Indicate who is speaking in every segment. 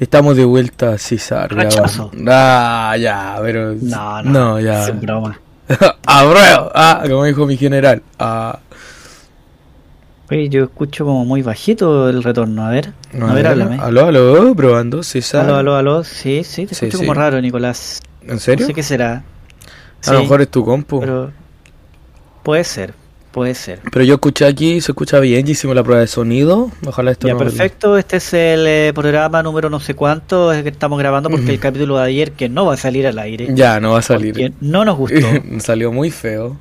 Speaker 1: Estamos de vuelta, César.
Speaker 2: Rechazo.
Speaker 1: Ah, ya, pero.
Speaker 2: No, no,
Speaker 1: No, ya.
Speaker 2: Es broma.
Speaker 1: ¡Apruebo! Ah, como dijo mi general. Ah,
Speaker 2: Oye, yo escucho como muy bajito el retorno. A ver, a, ver, háblame.
Speaker 1: Aló, aló, probando, César.
Speaker 2: Aló, aló, aló. Sí, sí, te
Speaker 1: Sí,
Speaker 2: escucho
Speaker 1: sí.
Speaker 2: como raro, Nicolás.
Speaker 1: ¿En serio?
Speaker 2: No sé qué será.
Speaker 1: A
Speaker 2: Sí,
Speaker 1: lo mejor es tu compu. Pero
Speaker 2: puede ser, puede ser.
Speaker 1: yo escuché aquí, se escucha bien, ya hicimos la prueba de sonido. Ojalá esto
Speaker 2: Ya,
Speaker 1: no-
Speaker 2: perfecto. Este es el eh, programa número no sé cuánto es que estamos grabando porque el capítulo de ayer que no va a salir al aire.
Speaker 1: Ya, no va a salir.
Speaker 2: no nos gustó.
Speaker 1: Salió muy feo.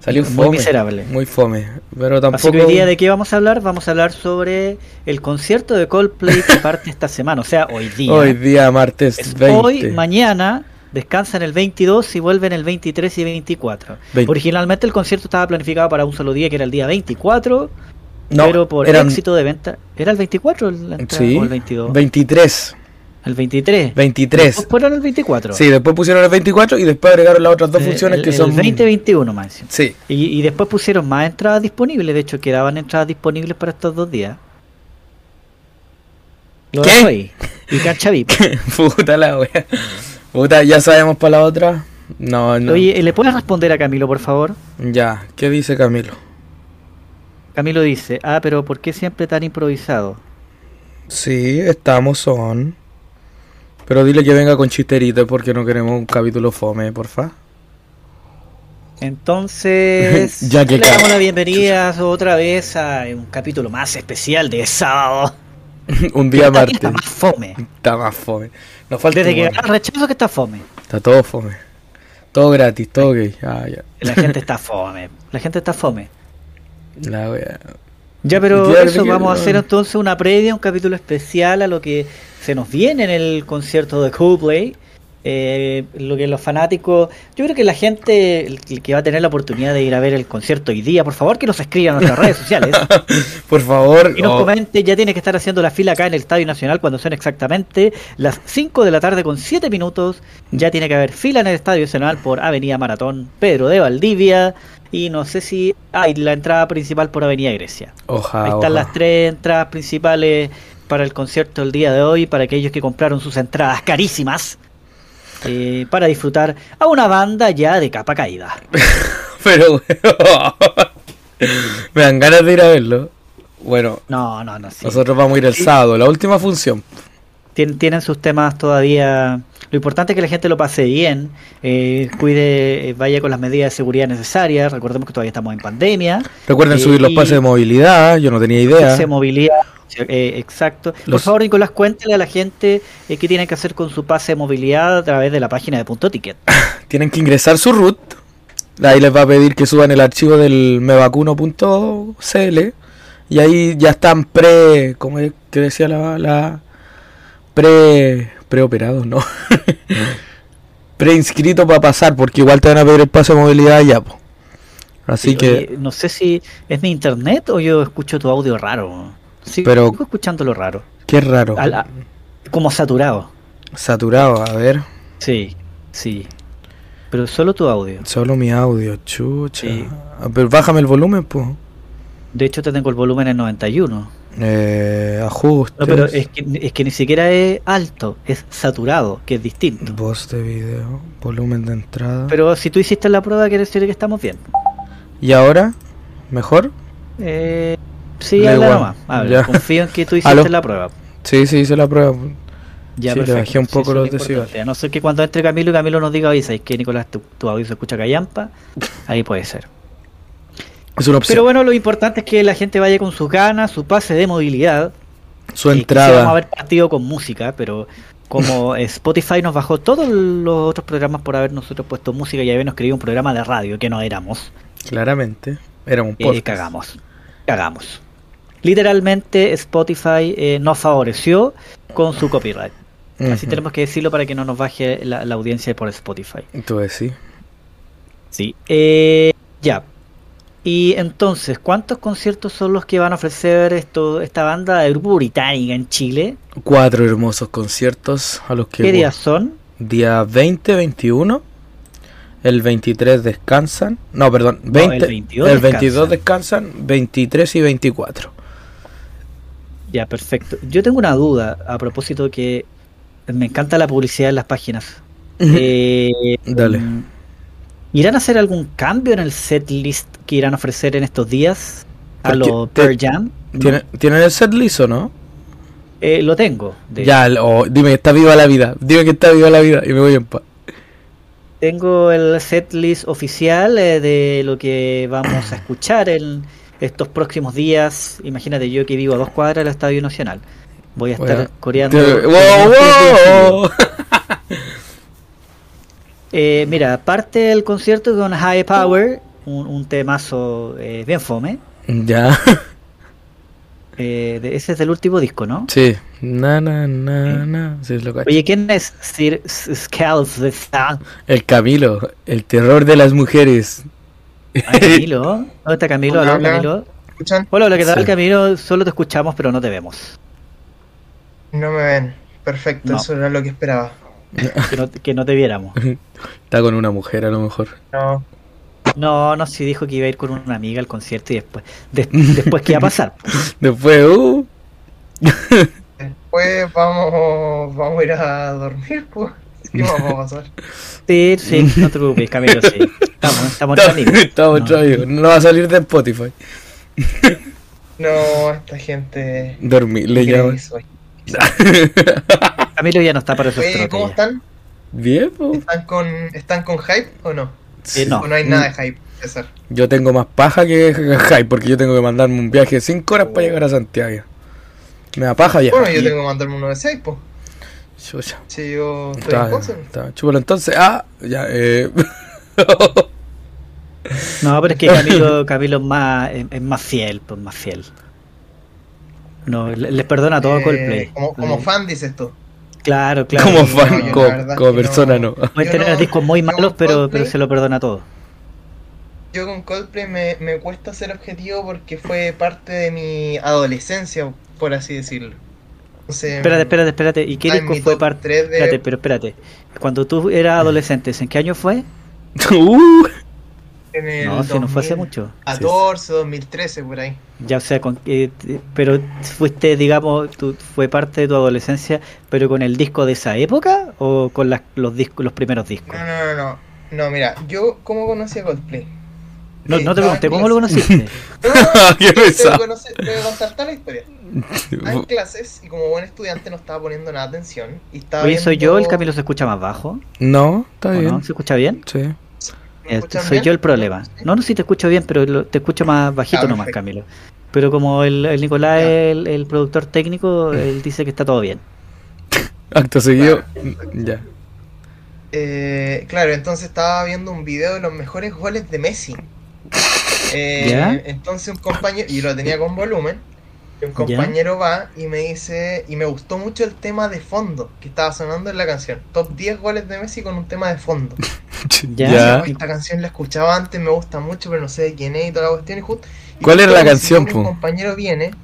Speaker 1: Salió
Speaker 2: Muy
Speaker 1: fome.
Speaker 2: miserable.
Speaker 1: Muy fome. Pero tampoco.
Speaker 2: Así que hoy día de qué vamos a hablar? Vamos a hablar sobre el concierto de Coldplay que parte esta semana, o sea, hoy día.
Speaker 1: Hoy día, martes
Speaker 2: Es
Speaker 1: 20.
Speaker 2: Hoy, mañana, descansan el 22 y vuelven el 23 y 24.
Speaker 1: Veinte.
Speaker 2: Originalmente el concierto estaba planificado para un solo día, que era el día 24,
Speaker 1: No,
Speaker 2: pero por
Speaker 1: eran-
Speaker 2: éxito de venta... ¿Era el 24 la entrada,
Speaker 1: Sí,
Speaker 2: o el 22?
Speaker 1: 23.
Speaker 2: el 23.
Speaker 1: 23.
Speaker 2: Después fueron el 24.
Speaker 1: Sí, después pusieron el 24 y después agregaron las otras dos
Speaker 2: Eh,
Speaker 1: funciones
Speaker 2: el,
Speaker 1: que
Speaker 2: el
Speaker 1: son.
Speaker 2: 20-21 más.
Speaker 1: Sí.
Speaker 2: Y, y después pusieron más entradas disponibles, de hecho quedaban entradas disponibles para estos dos días. Lo
Speaker 1: ¿Qué?
Speaker 2: ahí. Y cancha VIP.
Speaker 1: Puta la wea. Puta, ya sabemos para la otra. No, no.
Speaker 2: Oye, ¿le puedes responder a Camilo, por favor?
Speaker 1: Ya, ¿qué dice Camilo?
Speaker 2: Camilo dice, ah, pero ¿por qué siempre tan improvisado?
Speaker 1: Sí, estamos son. Pero dile que venga con chisteritos porque no queremos un capítulo fome, porfa.
Speaker 2: Entonces,
Speaker 1: Ya que
Speaker 2: le damos la bienvenida otra vez a un capítulo más especial de sábado.
Speaker 1: un día
Speaker 2: Cada Está
Speaker 1: martes.
Speaker 2: más fome.
Speaker 1: Está más fome. Nos falta
Speaker 2: Desde que ganó el rechazo que está fome.
Speaker 1: Está todo fome. Todo gratis, todo gay. Ah, ya.
Speaker 2: La gente está fome. La gente está fome.
Speaker 1: La wea.
Speaker 2: Ya, pero
Speaker 1: Ya,
Speaker 2: eso,
Speaker 1: que-
Speaker 2: vamos a hacer entonces una previa, un capítulo especial a lo que se nos viene en el concierto de Coldplay. Eh, lo que los fanáticos, yo creo que la gente el que va a tener la oportunidad de ir a ver el concierto hoy día, por favor que nos escriban a nuestras redes sociales
Speaker 1: Por favor.
Speaker 2: y nos
Speaker 1: oh,
Speaker 2: comente, ya tiene que estar haciendo la fila acá en el Estadio Nacional cuando son exactamente las 5 de la tarde con 7 minutos. Ya tiene que haber fila en el Estadio Nacional por Avenida Maratón Pedro de Valdivia y no sé si hay la entrada principal por Avenida Grecia.
Speaker 1: Oja,
Speaker 2: Ahí
Speaker 1: oja.
Speaker 2: están las tres entradas principales para el concierto del día de hoy, para aquellos que compraron sus entradas carísimas, eh, para disfrutar a una banda ya de capa caída.
Speaker 1: Pero, me dan ganas de ir a verlo. Bueno,
Speaker 2: No, no, no, sí.
Speaker 1: nosotros vamos a ir el sábado, la última función.
Speaker 2: Tien- tienen sus temas todavía. Lo importante es que la gente lo pase bien, eh, cuide, eh, vaya con las medidas de seguridad necesarias. Recordemos que todavía estamos en pandemia.
Speaker 1: Recuerden
Speaker 2: Eh,
Speaker 1: subir los
Speaker 2: y-
Speaker 1: pases de movilidad, yo no tenía idea.
Speaker 2: de movilidad. eh, exacto. Por
Speaker 1: Los-
Speaker 2: favor, Nicolás, cuéntale a la gente eh, qué tienen que hacer con su pase de movilidad a través de la página de Punto Ticket.
Speaker 1: Tienen que ingresar su root. Ahí les va a pedir que suban el archivo del mevacuno.cl. Y ahí ya están pre. ¿Cómo es que decía la. la pre. preoperados, no? Preinscrito para pasar, porque igual te van a pedir el pase de movilidad ya, po. Así
Speaker 2: Sí,
Speaker 1: que.
Speaker 2: oye, no sé si es mi internet o yo escucho tu audio raro. Sí,
Speaker 1: Pero-
Speaker 2: sigo escuchándolo raro.
Speaker 1: Qué raro.
Speaker 2: Como saturado.
Speaker 1: Saturado, a ver.
Speaker 2: Sí, sí. Pero solo tu audio.
Speaker 1: Solo mi audio, chucha.
Speaker 2: Sí.
Speaker 1: Ah, Pero bájame el volumen, pues.
Speaker 2: De hecho, te tengo el volumen en 91.
Speaker 1: Eh, ajustes.
Speaker 2: No, pero es que, es que ni siquiera es alto, es saturado, que es distinto.
Speaker 1: Voz de video, volumen de entrada.
Speaker 2: Pero si tú hiciste la prueba, quiere decir que estamos bien.
Speaker 1: ¿Y ahora? ¿Mejor?
Speaker 2: Eh, sí,
Speaker 1: Da
Speaker 2: habla nomás. Confío en que tú hiciste
Speaker 1: Aló.
Speaker 2: la prueba.
Speaker 1: Sí, sí, hice la prueba.
Speaker 2: Ya,
Speaker 1: Sí, le bajé un poco los
Speaker 2: es
Speaker 1: decibeles.
Speaker 2: A no ser que cuando entre Camilo y Camilo nos diga, oye, ¿sabes qué, Nicolás? Tu, tu audio se escucha callampa. Ahí puede ser.
Speaker 1: Es una opción.
Speaker 2: Pero bueno, lo importante es que la gente vaya con sus ganas, su pase de movilidad.
Speaker 1: Su
Speaker 2: Eh,
Speaker 1: entrada.
Speaker 2: haber partido con música, pero como Spotify nos bajó todos los otros programas por haber nosotros puesto música y habernos creído un programa de radio que no éramos,
Speaker 1: Claramente. Era un
Speaker 2: eh,
Speaker 1: podcast.
Speaker 2: cagamos. Cagamos. Literalmente Spotify eh, nos favoreció con su copyright. Así tenemos que decirlo para que no nos baje la, la audiencia por Spotify.
Speaker 1: Decís.
Speaker 2: Sí. Eh, ya. Y entonces, ¿cuántos conciertos son los que van a ofrecer esto, esta banda de grupo británica en Chile?
Speaker 1: Cuatro hermosos conciertos a los que.
Speaker 2: ¿Qué días son?
Speaker 1: Día 20, 21. El 23 descansan. No, perdón.
Speaker 2: No,
Speaker 1: 20,
Speaker 2: el 22
Speaker 1: el 22 descansan. 23 y 24.
Speaker 2: Ya, perfecto. Yo tengo una duda a propósito que me encanta la publicidad en las páginas. Eh,
Speaker 1: Dale.
Speaker 2: mm, ¿Irán a hacer algún cambio en el set list que irán a ofrecer en estos días a
Speaker 1: Porque
Speaker 2: lo
Speaker 1: te-
Speaker 2: Pearl Jam?
Speaker 1: ¿Tiene- ¿Tienen el set listo, no?
Speaker 2: Eh, lo tengo. de-
Speaker 1: Ya, dime que está viva la vida. Dime que está viva la vida y me voy en paz.
Speaker 2: Tengo el set list oficial eh, de lo que vamos a escuchar en estos próximos días. Imagínate yo que vivo a dos cuadras del Estadio Nacional. Voy a estar coreando.
Speaker 1: te- ¡Wow, wow!
Speaker 2: Eh, mira, parte del concierto con High Power, un, un temazo eh, bien fome.
Speaker 1: Ya.
Speaker 2: Eh, de- ese es del último disco, ¿no?
Speaker 1: Sí. Na, na, na, na. Sí, lo.
Speaker 2: Oye, ¿quién es Sir S- Scalz de?
Speaker 1: El Camilo, el terror de las mujeres.
Speaker 2: Ah, Camilo. ¿Dónde está Camilo?
Speaker 3: Hola, hola.
Speaker 2: Camilo.
Speaker 3: ¿Escuchan?
Speaker 2: Hola, hola, ¿qué tal,
Speaker 1: Sí.
Speaker 2: Camilo? Solo te escuchamos, pero no te vemos.
Speaker 3: No me ven. Perfecto,
Speaker 2: No.
Speaker 3: eso era lo que esperaba.
Speaker 2: Que no, que no te viéramos.
Speaker 1: Está con una mujer a lo mejor.
Speaker 3: No,
Speaker 2: No, no, sí dijo que iba a ir con una amiga al concierto y después, des- después ¿qué iba a pasar?
Speaker 1: Después, uh.
Speaker 3: después vamos, vamos a ir a dormir, pues. ¿Qué más va a pasar?
Speaker 2: Sí, sí, no te preocupes, Camilo, sí. Estamos, estamos entre amigos.
Speaker 1: Estamos
Speaker 2: No.
Speaker 1: entre amigos. No va a salir de Spotify.
Speaker 3: No, esta gente.
Speaker 1: Dormir, le.
Speaker 2: Camilo ya no está para esos
Speaker 3: ¿cómo están?
Speaker 1: Bien, po.
Speaker 3: ¿Están con, ¿Están con hype o no?
Speaker 2: Eh, no.
Speaker 3: ¿O no hay nada de hype, César?
Speaker 1: Yo tengo más paja que hype porque yo tengo que mandarme un viaje de 5 horas para llegar a Santiago. Me da paja ya.
Speaker 3: Bueno, yo tengo que mandarme uno de 6, pues.
Speaker 1: Chucha.
Speaker 3: Si yo estoy
Speaker 1: Está,
Speaker 3: en cosas.
Speaker 1: está. Chúpalo entonces. Ah, ya, eh.
Speaker 2: No, pero es que Camilo, Camilo es, más, es, es más fiel, pues más fiel. No, le- les perdona todo a
Speaker 3: Eh,
Speaker 2: Coldplay.
Speaker 3: como, como fan, dices tú.
Speaker 2: Claro, claro.
Speaker 1: como fan, como,
Speaker 3: que no.
Speaker 1: persona no.
Speaker 2: Pueden tener
Speaker 3: no-
Speaker 2: discos muy malos, pero, pero se lo perdona todo.
Speaker 3: Yo con Coldplay me, me cuesta ser objetivo porque fue parte de mi adolescencia, por así decirlo. Entonces,
Speaker 2: Espérate, espérate, espérate. ¿Y qué disco fue parte?
Speaker 3: de-
Speaker 2: Espérate, pero espérate. Cuando tú eras adolescente, ¿en qué año fue?
Speaker 1: Uh,
Speaker 3: en el
Speaker 2: No, si no fue hace mucho.
Speaker 3: 14, 2013, por ahí.
Speaker 2: Ya, o sea, con, eh, pero fuiste, digamos, tú, fue parte de tu adolescencia, pero con el disco de esa época o con las- los discos, los primeros discos.
Speaker 3: No, no, no, no. No, mira, yo, ¿cómo conocí a Coldplay?
Speaker 2: No, no te pregunté cómo lo conociste.
Speaker 3: No, no, no,
Speaker 1: Qué
Speaker 3: te- te voy conocer- te voy a contar toda la historia. Estaba en clases y como buen estudiante no estaba poniendo nada de atención. Y estaba
Speaker 2: Oye, soy yo, el Camilo se escucha más bajo.
Speaker 1: No, está
Speaker 2: ¿o
Speaker 1: bien.
Speaker 2: no? ¿Se escucha bien?
Speaker 1: Sí.
Speaker 3: ¿Me
Speaker 2: Eh,
Speaker 3: escuchan
Speaker 2: soy
Speaker 3: bien?
Speaker 2: yo el problema.
Speaker 3: ¿Sí?
Speaker 2: No, no, sí te escucho bien, pero lo- te escucho más bajito
Speaker 3: Ah,
Speaker 2: nomás,
Speaker 3: perfecto.
Speaker 2: Camilo. Pero como el, el Nicolás es el, el productor técnico, él dice que está todo bien.
Speaker 1: Acto seguido. Ya.
Speaker 3: Eh, claro, entonces estaba viendo un video de los mejores goles de Messi. Eh,
Speaker 2: ¿Ya?
Speaker 3: Entonces un compañero, y lo tenía con volumen, un compañero va y me dice, y me gustó mucho el tema de fondo que estaba sonando en la canción. Top 10 goles de Messi con un tema de fondo.
Speaker 2: Ya.
Speaker 1: Ya.
Speaker 3: Esta canción la escuchaba antes, me gusta mucho, pero no sé de quién es y toda la cuestión. Y justo, y
Speaker 1: ¿Cuál
Speaker 3: justo
Speaker 1: era la canción?
Speaker 3: Un compañero viene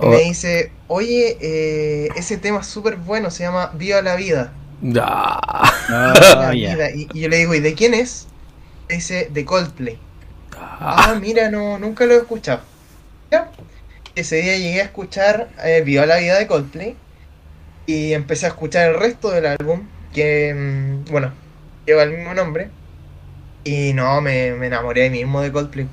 Speaker 3: y
Speaker 1: Oh,
Speaker 3: me dice, oye, eh, ese tema es súper bueno, se llama Viva la Vida.
Speaker 1: ya.
Speaker 3: La
Speaker 2: Ah, ya.
Speaker 3: vida. Y, y yo le digo, ¿y de quién es? Me dice, de Coldplay. Ah, mira, no, nunca lo he escuchado. Ya. Ese día llegué a escuchar eh, Viva la vida de Coldplay. Y empecé a escuchar el resto del álbum, que, mm, bueno, lleva el mismo nombre. Y no, me, me enamoré mismo de Coldplay.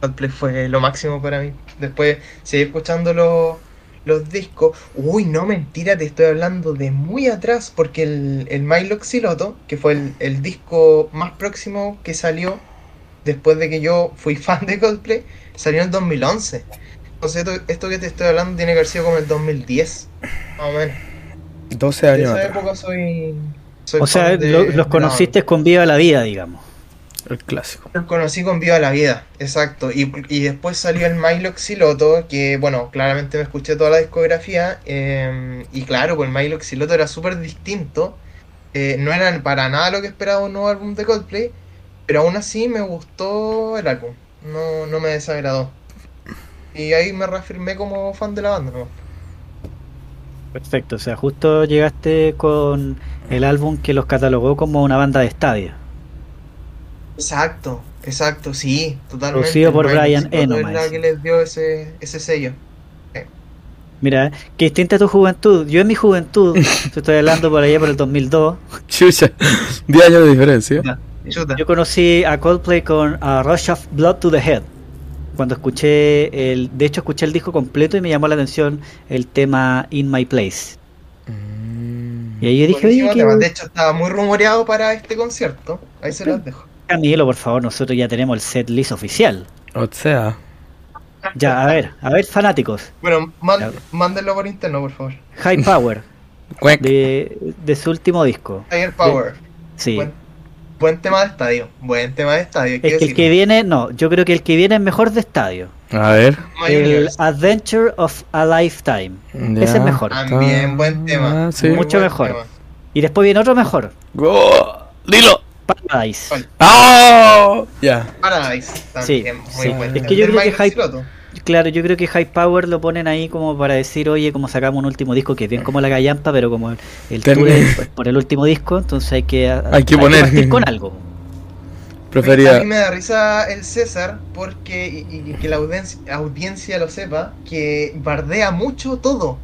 Speaker 3: Coldplay fue lo máximo para mí. Después seguí escuchando los, discos. Uy, no, mentira, te estoy hablando de muy atrás, porque el, el Xiloto, que fue el, el disco más próximo que salió después de que yo fui fan de Coldplay, salió en el 2011. Entonces esto, esto que te estoy hablando tiene que haber sido como el 2010, más o menos.
Speaker 1: 12
Speaker 3: De
Speaker 1: años
Speaker 3: esa
Speaker 1: atrás.
Speaker 3: época soy... soy
Speaker 2: O sea,
Speaker 3: de-
Speaker 2: lo-
Speaker 3: de
Speaker 2: los conociste con Viva la Vida, digamos.
Speaker 1: El clásico.
Speaker 3: Los conocí con Viva la Vida, exacto. Y, y después salió el Milo Xiloto, que bueno, claramente me escuché toda la discografía. eh, y claro, pues el Milo Xiloto era súper distinto. eh, no era para nada lo que esperaba un nuevo álbum de Coldplay. Pero aún así me gustó el álbum. No, no me desagradó. Y ahí me reafirmé como fan de la banda. ¿no?
Speaker 2: Perfecto, o sea, justo llegaste con el álbum que los catalogó como una banda de estadio.
Speaker 3: Exacto, exacto, sí, totalmente.
Speaker 2: Producido por Brian Eno,
Speaker 3: es que les dio ese, ese sello.
Speaker 2: Mira, que distinta a tu juventud. Yo en mi juventud, te estoy hablando por allá por el 2002,
Speaker 1: Chucha, 10 años de diferencia.
Speaker 2: Yo conocí a Coldplay con a Rush of Blood to the Head. Cuando escuché el, de hecho escuché el disco completo y me llamó la atención el tema In My Place.
Speaker 1: Mm.
Speaker 2: Y ahí yo dije, oye.
Speaker 3: De hecho, estaba muy rumoreado para este concierto. Ahí se los dejo.
Speaker 2: Camilo, por favor, nosotros ya tenemos el set list oficial.
Speaker 1: O sea,
Speaker 2: Ya, a ver, a ver, fanáticos.
Speaker 3: Bueno, man- mándenlo por interno, por favor.
Speaker 2: High Power, de, de su último disco.
Speaker 3: Tiger Power.
Speaker 2: Sí.
Speaker 3: Buen tema de estadio. Buen tema de estadio. hay
Speaker 2: Es que el que viene, no, yo creo que el que viene es mejor de estadio.
Speaker 1: A ver.
Speaker 2: El. Adventure of a Lifetime.
Speaker 1: ya
Speaker 2: Ese es mejor.
Speaker 3: También buen tema.
Speaker 1: Ah, sí.
Speaker 2: Mucho
Speaker 3: buen
Speaker 2: mejor.
Speaker 3: tema.
Speaker 2: Y después viene otro mejor,
Speaker 1: Oh, dilo.
Speaker 2: Paradise.
Speaker 1: ¡Oh! Ya.
Speaker 3: Paradise. También
Speaker 2: Sí,
Speaker 3: muy
Speaker 2: sí.
Speaker 3: buen
Speaker 2: Es
Speaker 3: tema.
Speaker 2: que yo creo que Hype-. Claro, yo creo que High Power lo ponen ahí como para decir, oye, como sacamos un último disco, que es bien como la gallampa, pero como el, tour es por el último disco, entonces hay que,
Speaker 1: Hay que poner.
Speaker 2: partir con algo.
Speaker 3: A
Speaker 1: Prefería.
Speaker 3: mí me da risa el César porque, y, y que la audiencia, audiencia lo sepa, que bardea mucho todo.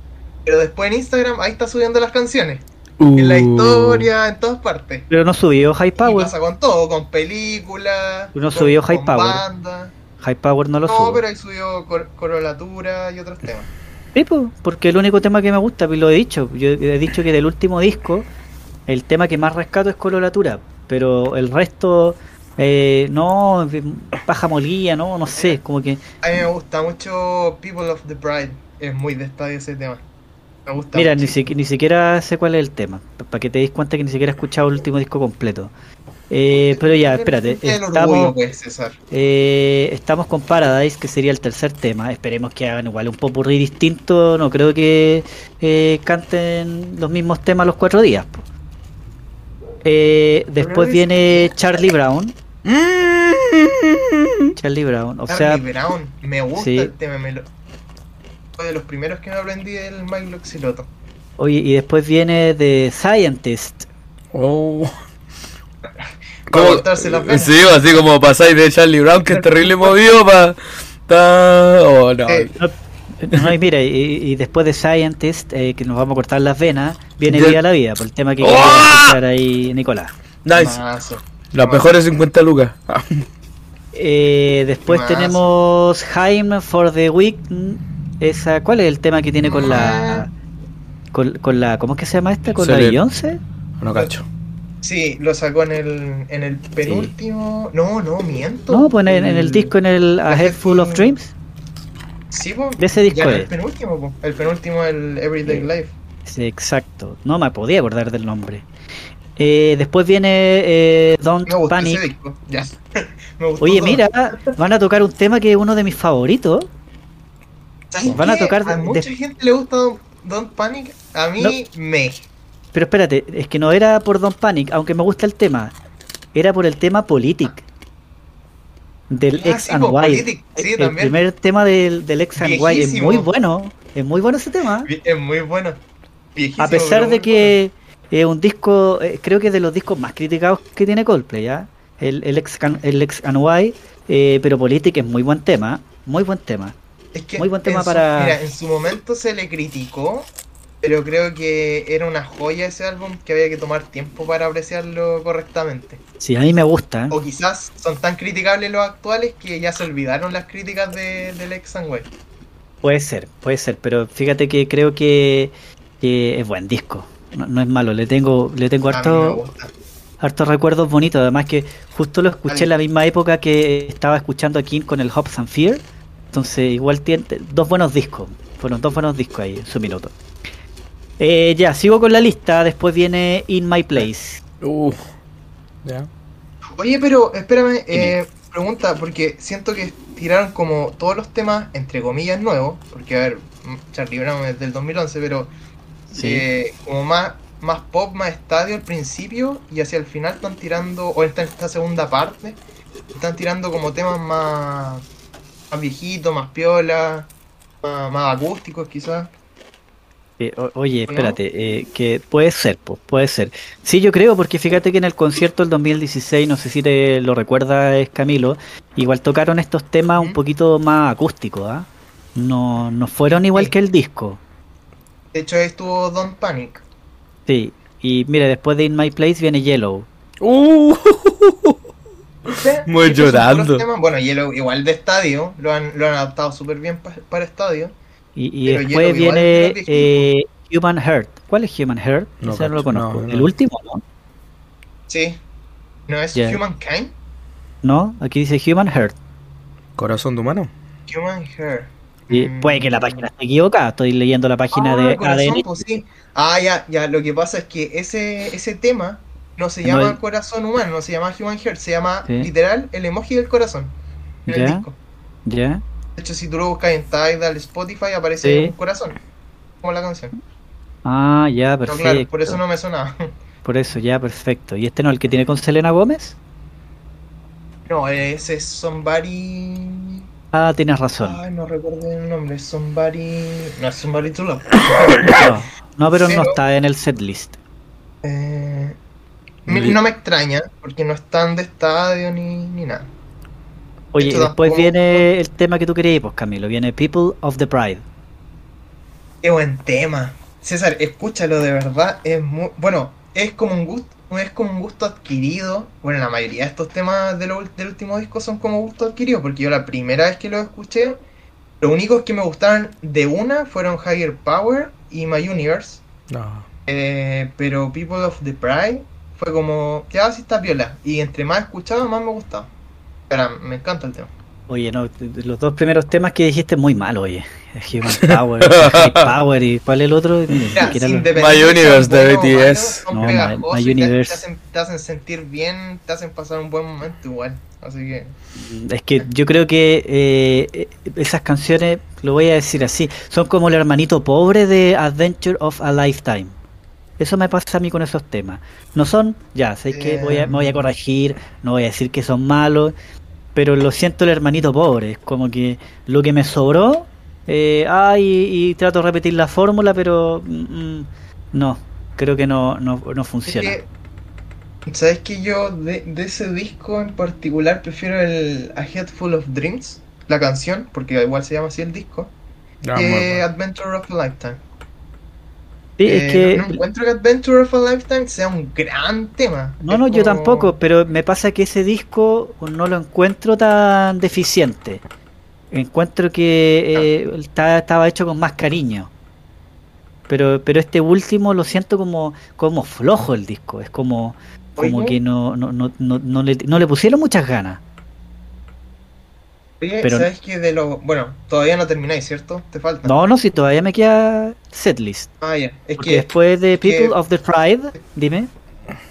Speaker 3: Pero después en Instagram ahí está subiendo las canciones. En la
Speaker 1: Uh.
Speaker 3: historia, en todas partes.
Speaker 2: Pero no subió High
Speaker 3: Y
Speaker 2: Power.
Speaker 3: pasa con todo, con películas. Con-
Speaker 2: subió High
Speaker 3: con
Speaker 2: Power.
Speaker 3: banda.
Speaker 2: High Power no lo
Speaker 3: No,
Speaker 2: subió.
Speaker 3: pero ahí subió cor- corolatura y otros temas.
Speaker 2: Sí, po, porque el único tema que me gusta, pues lo he dicho. Yo he dicho que del último disco, el tema que más rescato es coloratura. Pero el resto, eh, no, paja molía, no, no sé, como que.
Speaker 3: A mí me gusta mucho People of the Pride. Es muy de estadio ese tema. Me gusta
Speaker 2: Mira, ni, siqui- ni siquiera sé cuál es el tema. Para que te des cuenta que ni siquiera he escuchado el último disco completo. Eh, pero ya, espérate. Estamos,
Speaker 3: pues,
Speaker 2: eh, estamos con Paradise, que sería el tercer tema. Esperemos que hagan igual un popurrí distinto. No creo que eh, canten los mismos temas los cuatro días. Eh, después
Speaker 3: es-
Speaker 2: viene Charlie Brown. Charlie Brown. O sea,
Speaker 3: Charlie Brown, me gusta
Speaker 2: sí.
Speaker 3: el tema. Me lo... Fue de los primeros que me aprendí del Mike Loxiloto.
Speaker 2: oye, y después viene The Scientist.
Speaker 1: Oh.
Speaker 3: Para cortarse las venas.
Speaker 1: Sí, así como pasáis de Charlie Brown, que es terrible movido para. Oh, no.
Speaker 3: Eh,
Speaker 2: No, y mira, y, y después de Scientist, eh, que nos vamos a cortar las venas, viene Vida a la Vida, por el tema que
Speaker 1: ¡Oh!
Speaker 2: quería escuchar ahí Nicolás.
Speaker 1: Nice. Las mejores 50 lucas. Ah.
Speaker 2: Eh, después tenemos Jaime for the Week. Esa, ¿Cuál es el tema que tiene con la. Con, con la. ¿Cómo es que se llama esta? ¿Con la
Speaker 1: Selena.
Speaker 2: Beyoncé?
Speaker 1: No cacho.
Speaker 3: Sí, lo sacó en el, en el penúltimo. No, no, miento.
Speaker 2: No, pues en, en el disco, en el A Head Full of Dreams.
Speaker 3: Sí, po.
Speaker 2: de ese disco
Speaker 3: Ya,
Speaker 2: es.
Speaker 3: el penúltimo, po. El penúltimo, el Everyday
Speaker 2: Sí.
Speaker 3: Life.
Speaker 2: Sí, exacto. No me podía acordar del nombre. Eh, después viene eh, Don't
Speaker 3: Me gusta
Speaker 2: Panic.
Speaker 3: ese disco. Ya. Me gustó
Speaker 2: Oye,
Speaker 3: todo.
Speaker 2: mira, van a tocar un tema que es uno de mis favoritos.
Speaker 3: ¿Sabes
Speaker 2: van a tocar
Speaker 3: A
Speaker 2: de-
Speaker 3: mucha gente le gusta Don't, Don't Panic. A mí
Speaker 2: No.
Speaker 3: me.
Speaker 2: Pero espérate, es que no era por Don't Panic, aunque me gusta el tema. Era por el tema Politic. Del
Speaker 3: Ah,
Speaker 2: X
Speaker 3: sí,
Speaker 2: and
Speaker 3: po,
Speaker 2: Y.
Speaker 3: Politic, sí,
Speaker 2: el
Speaker 3: también.
Speaker 2: primer tema del, del X and Y es muy bueno. Es muy bueno ese tema.
Speaker 3: Es muy bueno. Viejísimo,
Speaker 2: A pesar de que es un disco, eh, creo que es de los discos más criticados que tiene Coldplay, ¿ya? El, el, X, el X and Y, eh, pero Politic es muy buen tema. Muy buen tema.
Speaker 3: Es que
Speaker 2: muy buen tema
Speaker 3: su-
Speaker 2: para-
Speaker 3: mira, en su momento se le criticó, pero creo que era una joya ese álbum que había que tomar tiempo para apreciarlo correctamente.
Speaker 2: Sí, a mí me gusta. ¿eh?
Speaker 3: O quizás son tan criticables los actuales que ya se olvidaron las críticas de, del X and.
Speaker 2: Puede ser, puede ser, pero fíjate que creo que, que es buen disco. No, no es malo, le tengo, le tengo harto, hartos recuerdos bonitos. Además que justo lo escuché en la misma época que estaba escuchando a King con el Hops and Fear. Entonces igual tiene dos buenos discos. Fueron dos buenos discos ahí en su minuto. Eh, ya, sigo con la lista. Después viene In My Place.
Speaker 1: Uh. Ya.
Speaker 3: Oye, pero espérame, eh, pregunta, porque siento que tiraron como todos los temas, entre comillas, nuevos, porque a ver, Charlie Brown es del 2011, pero
Speaker 2: Sí.
Speaker 3: eh, como más, más pop, más estadio al principio, y hacia el final están tirando, o esta, esta segunda parte, están tirando como temas más, más viejitos, más piola, más, más acústicos quizás.
Speaker 2: Eh, o- oye, espérate, eh, que puede ser, pues, puede ser. Sí, yo creo, porque fíjate que en el concierto del 2016, no sé si te lo recuerdas, Camilo, igual tocaron estos temas un poquito más acústicos, ¿ah? No, no fueron igual
Speaker 3: Sí.
Speaker 2: que el disco.
Speaker 3: De hecho, ahí estuvo Don't Panic.
Speaker 2: Sí. Y mire, después de In My Place viene Yellow.
Speaker 1: Uh. Muy llorando.
Speaker 3: Bueno, Yellow igual de estadio, lo han, lo han adaptado súper bien pa- para estadio.
Speaker 2: Y, y después viene eh, Human Heart. ¿Cuál es Human Heart?
Speaker 1: No
Speaker 2: Ese no lo conozco.
Speaker 1: no, no.
Speaker 2: ¿El último? No.
Speaker 3: Sí. ¿No es
Speaker 2: Ya.
Speaker 3: Humankind?
Speaker 2: No, aquí dice Human Heart.
Speaker 1: Corazón de humano.
Speaker 3: Human Hair.
Speaker 2: Y
Speaker 3: Mm.
Speaker 2: puede que la página esté equivocada. Estoy leyendo la página
Speaker 3: Ah,
Speaker 2: de
Speaker 3: corazón,
Speaker 2: ADN.
Speaker 3: pues sí. Ah, ya, ya. Lo que pasa es que ese, ese tema no se
Speaker 2: No
Speaker 3: llama corazón humano, no se llama Human Heart, se llama
Speaker 2: Sí.
Speaker 3: literal el emoji del corazón. En el
Speaker 2: Ya.
Speaker 3: disco.
Speaker 2: ¿Ya?
Speaker 3: De hecho, si tú lo buscas en Tidal, Spotify, aparece
Speaker 2: Sí.
Speaker 3: un corazón. Como la canción.
Speaker 2: Ah, ya,
Speaker 3: Pero
Speaker 2: perfecto.
Speaker 3: claro, por eso no me sonaba.
Speaker 2: Por eso, ya, perfecto. ¿Y este no es el que tiene con Selena Gómez?
Speaker 3: No, ese es Somebody.
Speaker 2: Ah, tienes razón.
Speaker 3: Ay, no recuerdo el nombre. Somebody. No es Somebody to Love.
Speaker 2: No, no, pero no está en el setlist.
Speaker 3: Eh, no me extraña, porque no están de estadio ni, ni nada.
Speaker 2: Oye,
Speaker 3: Esto
Speaker 2: después
Speaker 3: tampoco-
Speaker 2: viene el tema que tú querías, pues Camilo. Viene People of the Pride.
Speaker 3: Qué buen tema. César, escúchalo de verdad. Es muy. Bueno, es como un gusto. Es como un gusto adquirido. Bueno, la mayoría de estos temas lo del último disco son como gusto adquirido. Porque yo la primera vez que los escuché, los únicos que me gustaron de una fueron Higher Power y My Universe.
Speaker 1: No.
Speaker 3: Eh, pero People of the Pride fue como. Que así está viola. Y entre más escuchaba, más me gustaba. Me encanta el tema.
Speaker 2: Oye, no, los dos primeros temas que dijiste muy mal, oye. Human Power, High Power y ¿cuál es el otro?
Speaker 3: Mira,
Speaker 1: My Universe de BTS.
Speaker 3: son
Speaker 2: No, My- My Universe.
Speaker 3: Te, hacen, te hacen sentir bien, te hacen pasar un buen momento igual. Así que.
Speaker 2: Es que yo creo que eh, esas canciones, lo voy a decir así, son como el hermanito pobre de Adventure of a Lifetime. Eso me pasa a mí con esos temas. No son, ya, sé que voy a, me voy a corregir, no voy a decir que son malos, pero lo siento el hermanito pobre. Es como que lo que me sobró, eh, ah, y, y trato de repetir la fórmula, pero mm, mm, no, creo que no, no, no
Speaker 3: es
Speaker 2: funciona.
Speaker 3: que, ¿Sabes que yo de, de ese disco en particular prefiero el A Head Full of Dreams, la canción, porque igual se llama así el disco,
Speaker 1: Ah,
Speaker 3: que
Speaker 1: bueno.
Speaker 3: Adventure of a Lifetime.
Speaker 2: Sí,
Speaker 3: Eh,
Speaker 2: es que
Speaker 3: no, no encuentro que Adventure of a Lifetime sea un gran tema.
Speaker 2: No, no, yo tampoco, pero me pasa que ese disco no lo encuentro tan deficiente. Encuentro que eh, está- estaba hecho con más cariño. Pero, pero este último lo siento como, como flojo el disco. Es como, como
Speaker 3: Oye.
Speaker 2: que no, no, no, no, no le, no le pusieron muchas ganas.
Speaker 3: Oye,
Speaker 2: pero-
Speaker 3: ¿sabes que de lo. Bueno, todavía no termináis, ¿cierto? Te falta.
Speaker 2: No, no, si todavía me queda setlist.
Speaker 3: Ah, ya. Es
Speaker 2: Porque
Speaker 3: que.
Speaker 2: después de
Speaker 3: que-
Speaker 2: People of the Pride, dime.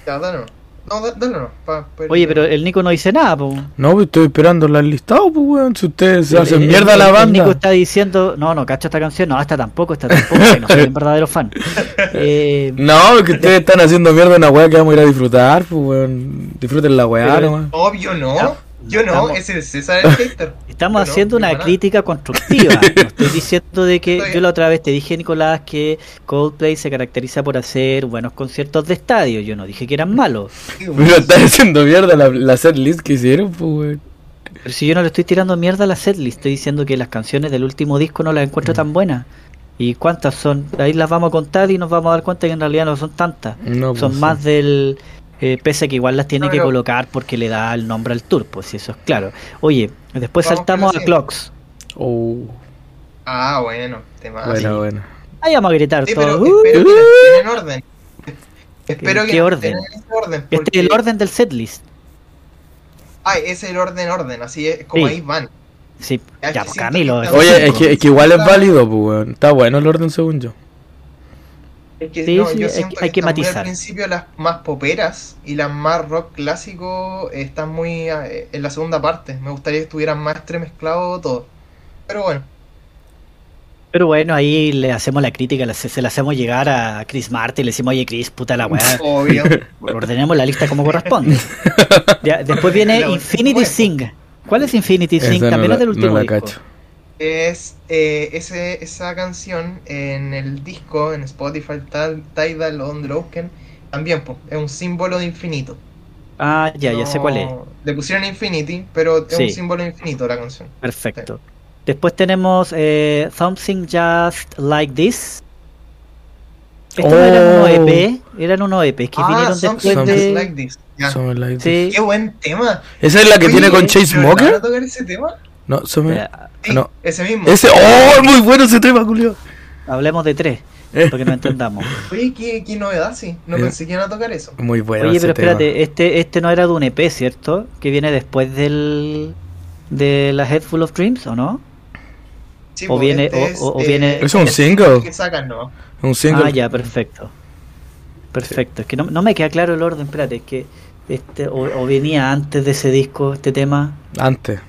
Speaker 3: Ya, dale no. No, da- dale no. pa- pa-
Speaker 2: Oye, pero el Nico no dice nada, po.
Speaker 1: No, pues estoy esperando el listado, pues, weón. Si ustedes se
Speaker 2: El-
Speaker 1: hacen
Speaker 2: el-
Speaker 1: mierda
Speaker 2: el-
Speaker 1: la
Speaker 2: el
Speaker 1: banda.
Speaker 2: Nico está diciendo, no, no, cacho esta canción, no, esta tampoco, esta tampoco, que no soy un verdadero fan. Eh,
Speaker 1: No, que ustedes están haciendo mierda una weá que vamos a ir a disfrutar, pues, weón. Disfruten la weá nomás.
Speaker 3: Obvio no.
Speaker 2: Ya,
Speaker 3: Yo no,
Speaker 2: estamos-
Speaker 3: es el César el hater.
Speaker 2: estamos
Speaker 3: Yo no,
Speaker 2: haciendo una crítica constructiva. No estoy diciendo de que
Speaker 3: Estoy-
Speaker 2: yo la otra vez te dije, Nicolás, que Coldplay se caracteriza por hacer buenos conciertos de estadio. Yo no dije que eran malos.
Speaker 1: Pero están haciendo mierda la, la setlist que hicieron, pues.
Speaker 2: Pero si yo no le estoy tirando mierda a la setlist, estoy diciendo que las canciones del último disco no las encuentro tan buenas. ¿Y cuántas son? Ahí las vamos a contar y nos vamos a dar cuenta que en realidad no son tantas.
Speaker 1: No, pues,
Speaker 2: son
Speaker 1: sí.
Speaker 2: más del eh, pese a que igual las tiene
Speaker 3: No,
Speaker 2: que
Speaker 3: pero-
Speaker 2: colocar porque le da el nombre al tour, pues si eso es claro. Oye, después
Speaker 3: Vamos
Speaker 2: saltamos a Clocks.
Speaker 1: Oh,
Speaker 3: Ah, bueno, tema.
Speaker 1: bueno,
Speaker 2: sí.
Speaker 1: bueno.
Speaker 2: Ahí vamos a gritar
Speaker 3: Sí,
Speaker 2: todos.
Speaker 3: pero
Speaker 2: ¡Uh!
Speaker 3: espero que en orden. Espero
Speaker 2: ¿Qué
Speaker 3: que
Speaker 2: orden?
Speaker 3: en orden.
Speaker 2: este
Speaker 3: Porque...
Speaker 2: es el orden del setlist.
Speaker 3: Ah, es el orden, orden, así es como
Speaker 2: Sí.
Speaker 3: ahí van.
Speaker 2: Sí,
Speaker 3: Ya,
Speaker 2: pues Camilo.
Speaker 1: Oye, es que, es que igual es válido, pues. Está bueno el orden según yo.
Speaker 3: Es que,
Speaker 2: Sí,
Speaker 3: no,
Speaker 2: sí,
Speaker 3: yo
Speaker 2: hay que- hay
Speaker 3: que,
Speaker 2: que
Speaker 3: están muy
Speaker 2: matizar.
Speaker 3: al principio las más poperas y las más rock clásico están muy eh, en la segunda parte. Me gustaría que estuvieran más entremezclado todo. Pero bueno,
Speaker 2: Pero bueno, ahí le hacemos la crítica, se la hacemos llegar a Chris Martin, le decimos, oye Chris, puta la weá,
Speaker 3: obvio.
Speaker 2: ordenemos la lista como corresponde. Después viene Infinity. Sing. ¿Cuál es Infinity Sing?
Speaker 1: No
Speaker 2: También
Speaker 1: la,
Speaker 2: es del último
Speaker 1: no la
Speaker 2: disco.
Speaker 1: cacho.
Speaker 3: Es eh, ese, esa canción en el disco, en Spotify, Tal- Tidal o Unbroken, también po, es un símbolo de infinito.
Speaker 2: Ah, ya, ya sé cuál es.
Speaker 3: No- Le pusieron Infinity, pero es
Speaker 2: Sí.
Speaker 3: un símbolo de infinito la canción.
Speaker 2: Perfecto. Después tenemos eh, Something Just Like This. Estos no eran unos
Speaker 1: Oh.
Speaker 2: EP, eran unos EP que
Speaker 3: Ah,
Speaker 2: vinieron
Speaker 3: Something
Speaker 2: después
Speaker 1: Something
Speaker 2: de.
Speaker 3: Like This.
Speaker 1: Like This.
Speaker 2: Sí.
Speaker 3: Qué buen tema.
Speaker 1: ¿Esa es la que
Speaker 3: Oye,
Speaker 1: tiene con
Speaker 3: ¿de
Speaker 1: Chase Smoker?
Speaker 3: tocar ese tema?
Speaker 1: No,
Speaker 3: Sí,
Speaker 1: No.
Speaker 3: ese mismo.
Speaker 1: Ese. ¡Oh! Muy bueno ese tema, Julio.
Speaker 2: hablemos de tres,
Speaker 1: Eh.
Speaker 2: para que nos entendamos.
Speaker 3: Oye, qué, qué novedad, sí. No
Speaker 1: Eh.
Speaker 3: pensé que iban a tocar eso.
Speaker 1: Muy bueno.
Speaker 2: Oye,
Speaker 1: ese
Speaker 2: pero
Speaker 1: tema.
Speaker 2: espérate, este, este no era de un EP, ¿cierto? Que viene después del. de la Head Full of Dreams, ¿o no?
Speaker 3: Sí,
Speaker 2: O viene-
Speaker 3: este
Speaker 2: o- o viene-
Speaker 1: Es un
Speaker 3: el
Speaker 1: single.
Speaker 3: que sacan, ¿no?
Speaker 1: Un single.
Speaker 2: Ah, ya, perfecto. Perfecto. Es que no, no me queda claro el orden, espérate, es que este o, o venía antes de ese disco este tema.
Speaker 1: Antes.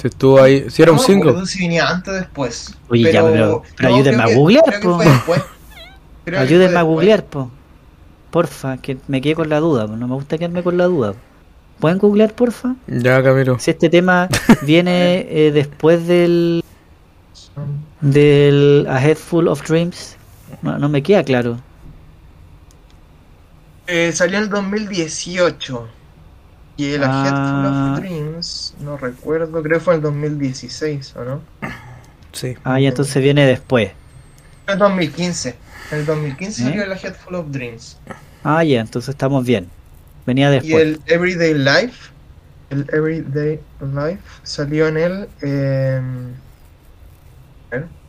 Speaker 1: Si estuvo ahí. Si era un
Speaker 3: No
Speaker 1: single.
Speaker 3: si venía antes o después.
Speaker 2: Oye, ya, pero- pero ayúdenme a googlear, po. Ayúdenme a googlear, po. Porfa, que me quedé con la duda, no me gusta quedarme con la duda. ¿Pueden googlear, porfa?
Speaker 1: Ya, Camilo.
Speaker 2: Si este tema viene eh, después del del A Head Full of Dreams, no, no me queda claro.
Speaker 3: Eh, salió en el 2018. Y el A Head Full
Speaker 2: Ah.
Speaker 3: of Dreams, no recuerdo, creo que fue en el 2016, ¿o no?
Speaker 1: Sí.
Speaker 2: Ah, ya entonces viene después.
Speaker 3: En el 2015. En el 2015
Speaker 2: ¿Eh?
Speaker 3: salió el Head Full of Dreams.
Speaker 2: Ah, ya, entonces estamos bien. Venía
Speaker 3: Y
Speaker 2: después.
Speaker 3: el Everyday Life, el Everyday Life salió en el. Eh,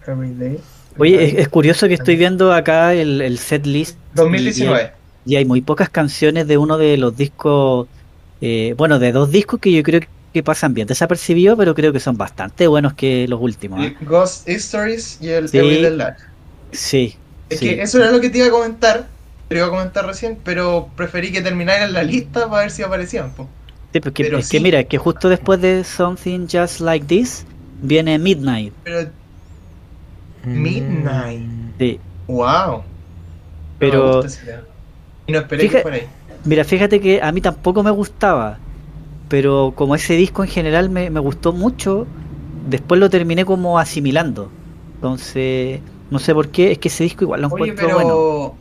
Speaker 3: Everyday.
Speaker 2: Oye, es, curioso que estoy viendo acá el, el set list. y-
Speaker 3: 2019.
Speaker 2: Y, hay muy pocas canciones de uno de los discos, eh, bueno, de dos discos que yo creo que pasan bien desapercibidos, pero creo que son bastante buenos que los últimos. ¿eh?
Speaker 3: Ghost Stories y el
Speaker 2: Sí.
Speaker 3: Everyday Life.
Speaker 2: Sí,
Speaker 3: Es
Speaker 2: sí.
Speaker 3: que eso era lo que te iba a comentar. Te lo iba a comentar recién, pero preferí que terminara en la lista para ver si aparecían. po.
Speaker 2: Sí, porque
Speaker 3: pero
Speaker 2: es que mira, que justo después de Something Just Like This viene Midnight.
Speaker 3: Pero, Midnight.
Speaker 2: Sí.
Speaker 3: wow.
Speaker 2: Pero-
Speaker 3: No. Y no esperé
Speaker 2: Fija-
Speaker 3: que fuera ahí.
Speaker 2: Mira, fíjate que a mí tampoco me gustaba, pero como ese disco en general me, me gustó mucho, después lo terminé como asimilando. Entonces, no sé por qué, es que ese disco igual lo
Speaker 3: Oye,
Speaker 2: encuentro
Speaker 3: pero.
Speaker 2: bueno.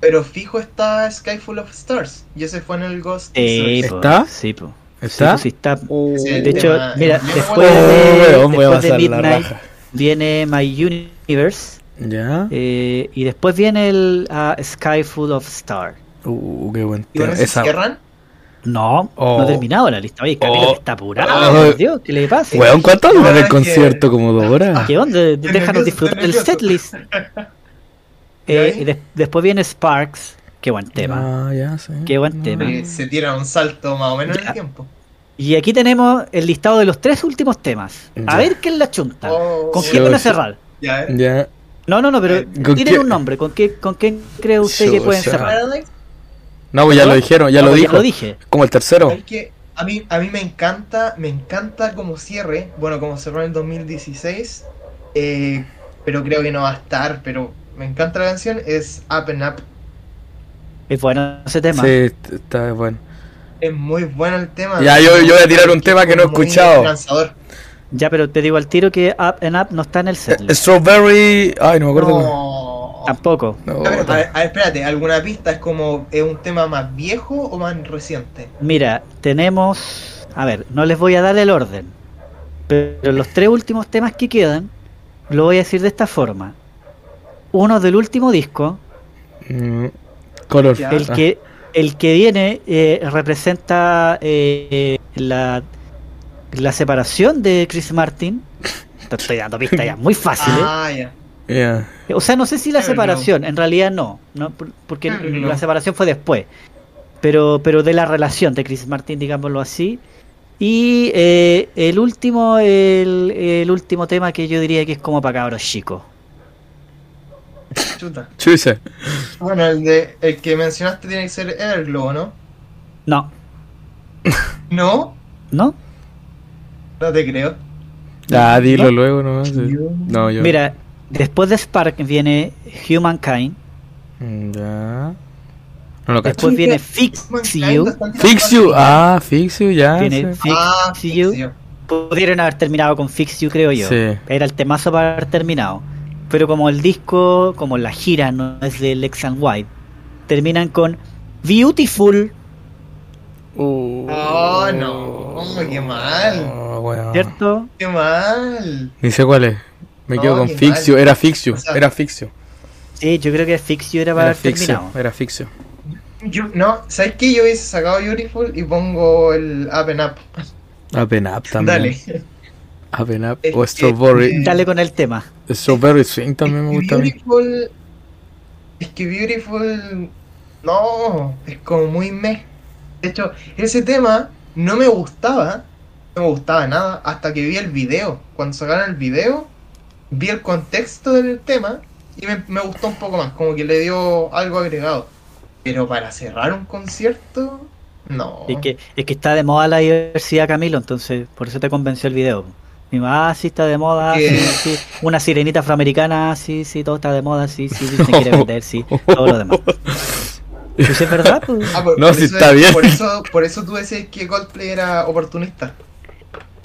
Speaker 3: Pero fijo está Sky Full of Stars. Y ese fue en el Ghost
Speaker 2: Sí,
Speaker 3: Stories.
Speaker 2: po,
Speaker 1: ¿Está?
Speaker 2: Sí, po.
Speaker 1: ¿Está?
Speaker 2: Sí, po, sí está.
Speaker 1: Oh,
Speaker 2: De hecho,
Speaker 3: tema,
Speaker 2: mira,
Speaker 3: yo
Speaker 2: después de- después Midnight. Viene My Universe
Speaker 1: Ya.
Speaker 2: eh, y después viene el ah, Sky Full of Stars.
Speaker 1: Uh, qué buen
Speaker 3: ¿Y
Speaker 1: tema.
Speaker 3: ese
Speaker 1: Esa.
Speaker 3: cierran?
Speaker 2: No,
Speaker 1: Oh.
Speaker 2: no he terminado la lista. Oye, Camilo
Speaker 1: Oh.
Speaker 2: está apurado.
Speaker 1: Oh.
Speaker 2: por Dios, ¿qué le pasa?
Speaker 1: Weón, ¿cuánto dura el
Speaker 3: es
Speaker 1: concierto? Como dos horas.
Speaker 2: ¿Qué onda? Déjanos disfrutar del setlist.
Speaker 3: ¿Y
Speaker 2: Eh, y después viene Sparks. Qué buen tema.
Speaker 1: Ah, ya, sí.
Speaker 2: Qué buen tema.
Speaker 3: Eh, se tira un salto más o menos en
Speaker 2: Ya.
Speaker 3: el tiempo.
Speaker 2: Y aquí tenemos el listado de los tres últimos temas. A
Speaker 1: Ya.
Speaker 2: ver quién la chunta.
Speaker 3: Oh,
Speaker 2: ¿Con
Speaker 1: Sí,
Speaker 2: quién van a cerrar?
Speaker 3: Ya, ¿eh?
Speaker 1: Ya.
Speaker 2: No, no, no, pero
Speaker 3: Eh,
Speaker 1: ¿con
Speaker 2: tienen
Speaker 1: qué-
Speaker 2: un nombre. ¿Con qué, con quién cree usted que pueden cerrar?
Speaker 3: Paradise,
Speaker 1: No, pues ya lo dijeron, ya
Speaker 2: No,
Speaker 1: lo
Speaker 2: pues
Speaker 1: dijo.
Speaker 2: lo dije.
Speaker 1: Como el tercero.
Speaker 3: ¿sabes qué? A mí, a mí me encanta, me encanta como cierre, bueno, como cerró en el 2016, eh, pero creo que no va a estar, pero me encanta la canción, es Up and Up.
Speaker 2: Es bueno ese tema.
Speaker 1: Sí, está bueno.
Speaker 3: Es muy bueno el tema.
Speaker 1: Ya, yo- yo voy a tirar un tema que no he escuchado.
Speaker 2: Ya, pero te digo al tiro que Up and Up no está en el setlist.
Speaker 1: Eh, Strawberry. Ay, no me acuerdo. cómo-
Speaker 3: No.
Speaker 2: Tampoco.
Speaker 1: No,
Speaker 3: A ver, a ver, a ver, espérate, ¿alguna pista? ¿Es como es un tema más viejo o más reciente?
Speaker 2: Mira, tenemos. A ver, no les voy a dar el orden. Pero los tres últimos temas que quedan, lo voy a decir de esta forma. Uno del último disco,
Speaker 1: Mm, Color.
Speaker 2: El que el que viene eh, representa eh, la, la separación de Chris Martin. Te estoy dando pistas ya, muy fácil, ¿eh?
Speaker 3: Ah,
Speaker 2: O sea, no sé si la separación, en realidad no, no por- porque la separación fue después. Pero, pero de la relación de Chris Martin, digámoslo así. Y eh, el último, el, el último tema que yo diría que es como para cabros chicos.
Speaker 3: Chuta.
Speaker 1: Chucha.
Speaker 3: Bueno, el de el que mencionaste tiene que ser Everglow, ¿no?
Speaker 2: No,
Speaker 3: ¿No?
Speaker 2: ¿no?
Speaker 3: No te creo.
Speaker 1: Ya, dilo
Speaker 2: ¿No?
Speaker 1: luego nomás. No, yo.
Speaker 2: Mira, después de Spark viene Humankind.
Speaker 1: Mm, Ya. No lo cacho.
Speaker 2: Después viene Fix You.
Speaker 1: Fix you. Ah, fix you, ya.
Speaker 2: Viene
Speaker 1: sí.
Speaker 2: Fix
Speaker 3: Ah,
Speaker 2: You.
Speaker 3: Fix You.
Speaker 2: Pudieron haber terminado con Fix You, creo yo.
Speaker 1: Sí.
Speaker 2: Era el temazo para haber terminado. Pero como el disco, como la gira no es de Lex and White, terminan con Beautiful,
Speaker 1: Uh,
Speaker 3: Oh, no, qué mal.
Speaker 1: Oh.
Speaker 2: ¿cierto?
Speaker 3: ¡Qué mal!
Speaker 1: Sé cuál es. Me
Speaker 3: No,
Speaker 1: quedo con
Speaker 3: qué
Speaker 1: Fix
Speaker 3: mal.
Speaker 1: you. Era Fix you.
Speaker 3: O sea-
Speaker 1: Era Fix you.
Speaker 2: Sí, yo creo que Fix You era para
Speaker 1: Era
Speaker 2: terminado.
Speaker 1: era ficción.
Speaker 3: Yo, no, ¿sabes qué? Yo hubiese sacado Beautiful y pongo el Up and Up.
Speaker 1: Up and Up también.
Speaker 3: Dale.
Speaker 1: Up and Up.
Speaker 3: Es
Speaker 1: O Strawberry.
Speaker 2: Dale con el tema.
Speaker 1: Strawberry Swing también me
Speaker 3: Es que
Speaker 1: gusta.
Speaker 3: Beautiful. Es que Beautiful. No, es como muy meh. De hecho, ese tema no me gustaba. No me gustaba nada hasta que vi el video. Cuando sacaron el video, vi el contexto del tema y me, me gustó un poco más. Como que le dio algo agregado. Pero para cerrar un concierto, no.
Speaker 2: Es que, es que está de moda la diversidad, Camilo, entonces por eso te convenció el video. Y ah, sí está de moda, sí, sí. Una sirenita afroamericana, sí, sí, todo está de moda, sí, sí, Disney quiere vender, sí, todo lo demás. Pues es verdad, pues.
Speaker 3: Ah, por-
Speaker 1: No,
Speaker 3: por
Speaker 1: sí
Speaker 3: eso-
Speaker 1: está bien.
Speaker 3: Por eso, por eso tú decías que Coldplay era oportunista.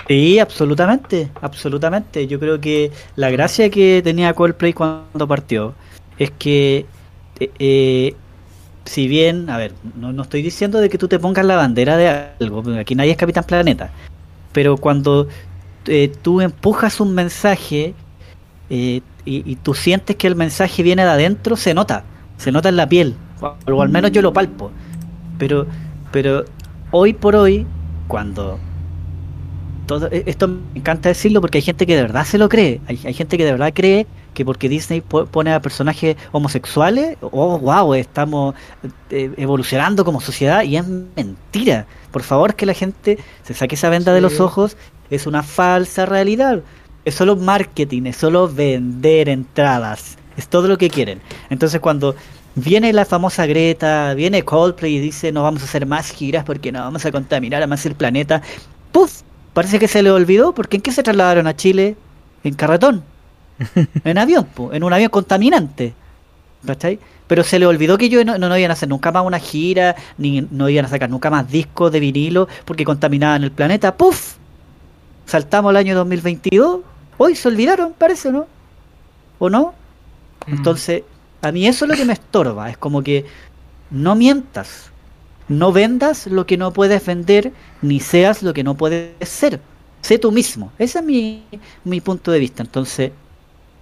Speaker 2: Sí, absolutamente, absolutamente. Yo creo que la gracia que tenía Coldplay cuando partió es que, eh, eh, si bien, a ver, no, no estoy diciendo de que tú te pongas la bandera de algo, aquí nadie es Capitán Planeta, pero cuando eh, tú empujas un mensaje eh, y, y tú sientes que el mensaje viene de adentro, se nota, se nota en la piel, o al menos yo lo palpo. Pero, pero hoy por hoy, cuando todo, e- esto me encanta decirlo porque hay gente que de verdad se lo cree. Hay, hay gente que de verdad cree que porque Disney po- pone a personajes homosexuales, oh wow, estamos eh, evolucionando como sociedad y es mentira. Por favor que la gente se saque esa venda de los ojos, es una falsa realidad. Es solo marketing, es solo vender entradas, es todo lo que quieren. Entonces cuando viene la famosa Greta, viene Coldplay y dice no vamos a hacer más giras porque no vamos a contaminar a más el planeta, ¡puf! Parece que se le olvidó, porque ¿en qué se trasladaron a Chile? En carretón. En avión, po, en un avión contaminante. ¿Cachai? Pero se le olvidó que ellos no, no, no iban a hacer nunca más una gira, ni no iban a sacar nunca más discos de vinilo, porque contaminaban el planeta. ¡Puf! Saltamos al año 2022. Hoy se olvidaron, parece, ¿no? ¿O no? Entonces, a mí eso es lo que me estorba. Es como que no mientas. No vendas lo que no puedes vender, ni seas lo que no puedes ser. Sé tú mismo. Ese es mi, mi punto de vista. Entonces,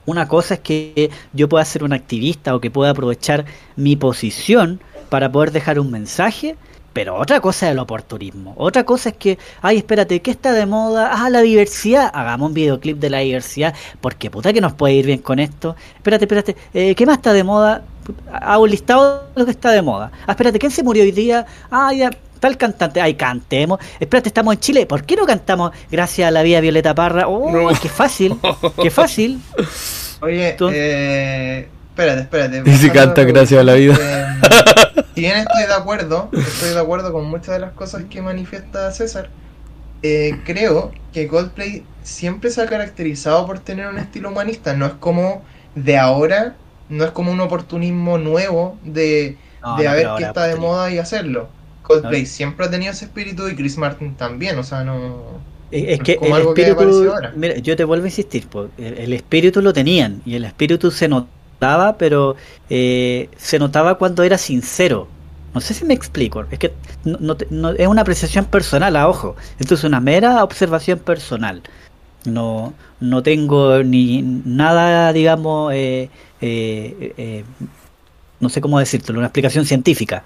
Speaker 2: una cosa es que yo pueda ser un activista o que pueda aprovechar mi posición para poder dejar un mensaje, pero otra cosa es el oportunismo. Otra cosa es que, ay, espérate, ¿qué está de moda? Ah, la diversidad. Hagamos un videoclip de la diversidad, porque puta que nos puede ir bien con esto. Espérate, espérate, eh, ¿qué más está de moda? Hago un listado de lo que está de moda. Ah, espérate, ¿quién se murió hoy día? Ah, ya, tal cantante. Ay, cantemos. Espérate, estamos en Chile. ¿Por qué no cantamos gracias a la vida Violeta Parra? Oh,
Speaker 1: No.
Speaker 2: qué fácil, qué fácil.
Speaker 3: Oye, eh, espérate, espérate.
Speaker 1: Y si canta gracias a la vida.
Speaker 3: eh, si bien estoy de acuerdo, estoy de acuerdo con muchas de las cosas que manifiesta César, eh, creo que Coldplay siempre se ha caracterizado por tener un estilo humanista. No es como de ahora, no es como un oportunismo nuevo de,
Speaker 2: No,
Speaker 3: de
Speaker 2: no,
Speaker 3: a ver qué está de moda y hacerlo. Coldplay
Speaker 2: No.
Speaker 3: siempre ha tenido ese espíritu y Chris Martin también, o sea, no...
Speaker 2: Es que
Speaker 3: como
Speaker 2: el
Speaker 3: algo que
Speaker 2: espíritu,
Speaker 3: apareció ahora.
Speaker 2: mira, yo te vuelvo a insistir, po, el, el espíritu lo tenían y el espíritu se notaba, pero eh, se notaba cuando era sincero. No sé si me explico, es que no, no te- no- es una apreciación personal, a ojo, esto es una mera observación personal. No, no tengo ni nada, digamos, eh, eh, eh, no sé cómo decírtelo, una explicación científica.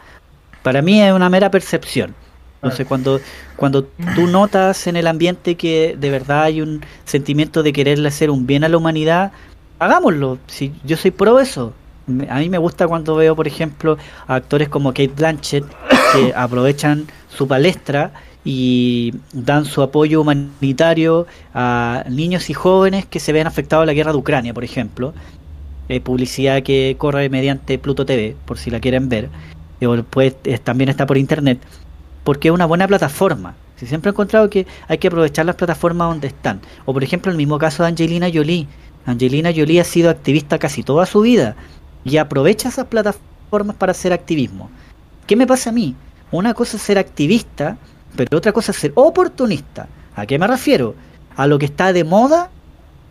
Speaker 2: Para mí es una mera percepción. Entonces, cuando, cuando tú notas en el ambiente que de verdad hay un sentimiento de quererle hacer un bien a la humanidad, hagámoslo. Si yo soy pro eso. Me- A mí me gusta cuando veo, por ejemplo, a actores como Kate Blanchett que aprovechan su palestra y dan su apoyo humanitario a niños y jóvenes que se ven afectados a la guerra de Ucrania, por ejemplo. Eh, publicidad que corre mediante Pluto TV, por si la quieren ver. O eh, también está por internet porque es una buena plataforma. Si siempre he encontrado que hay que aprovechar las plataformas donde están. O por ejemplo el mismo caso de Angelina Jolie. Angelina Jolie ha sido activista casi toda su vida y aprovecha esas plataformas para hacer activismo. ¿Qué me pasa a mí? Una cosa es ser activista, pero otra cosa es ser oportunista. ¿A qué me refiero? A lo que está de moda,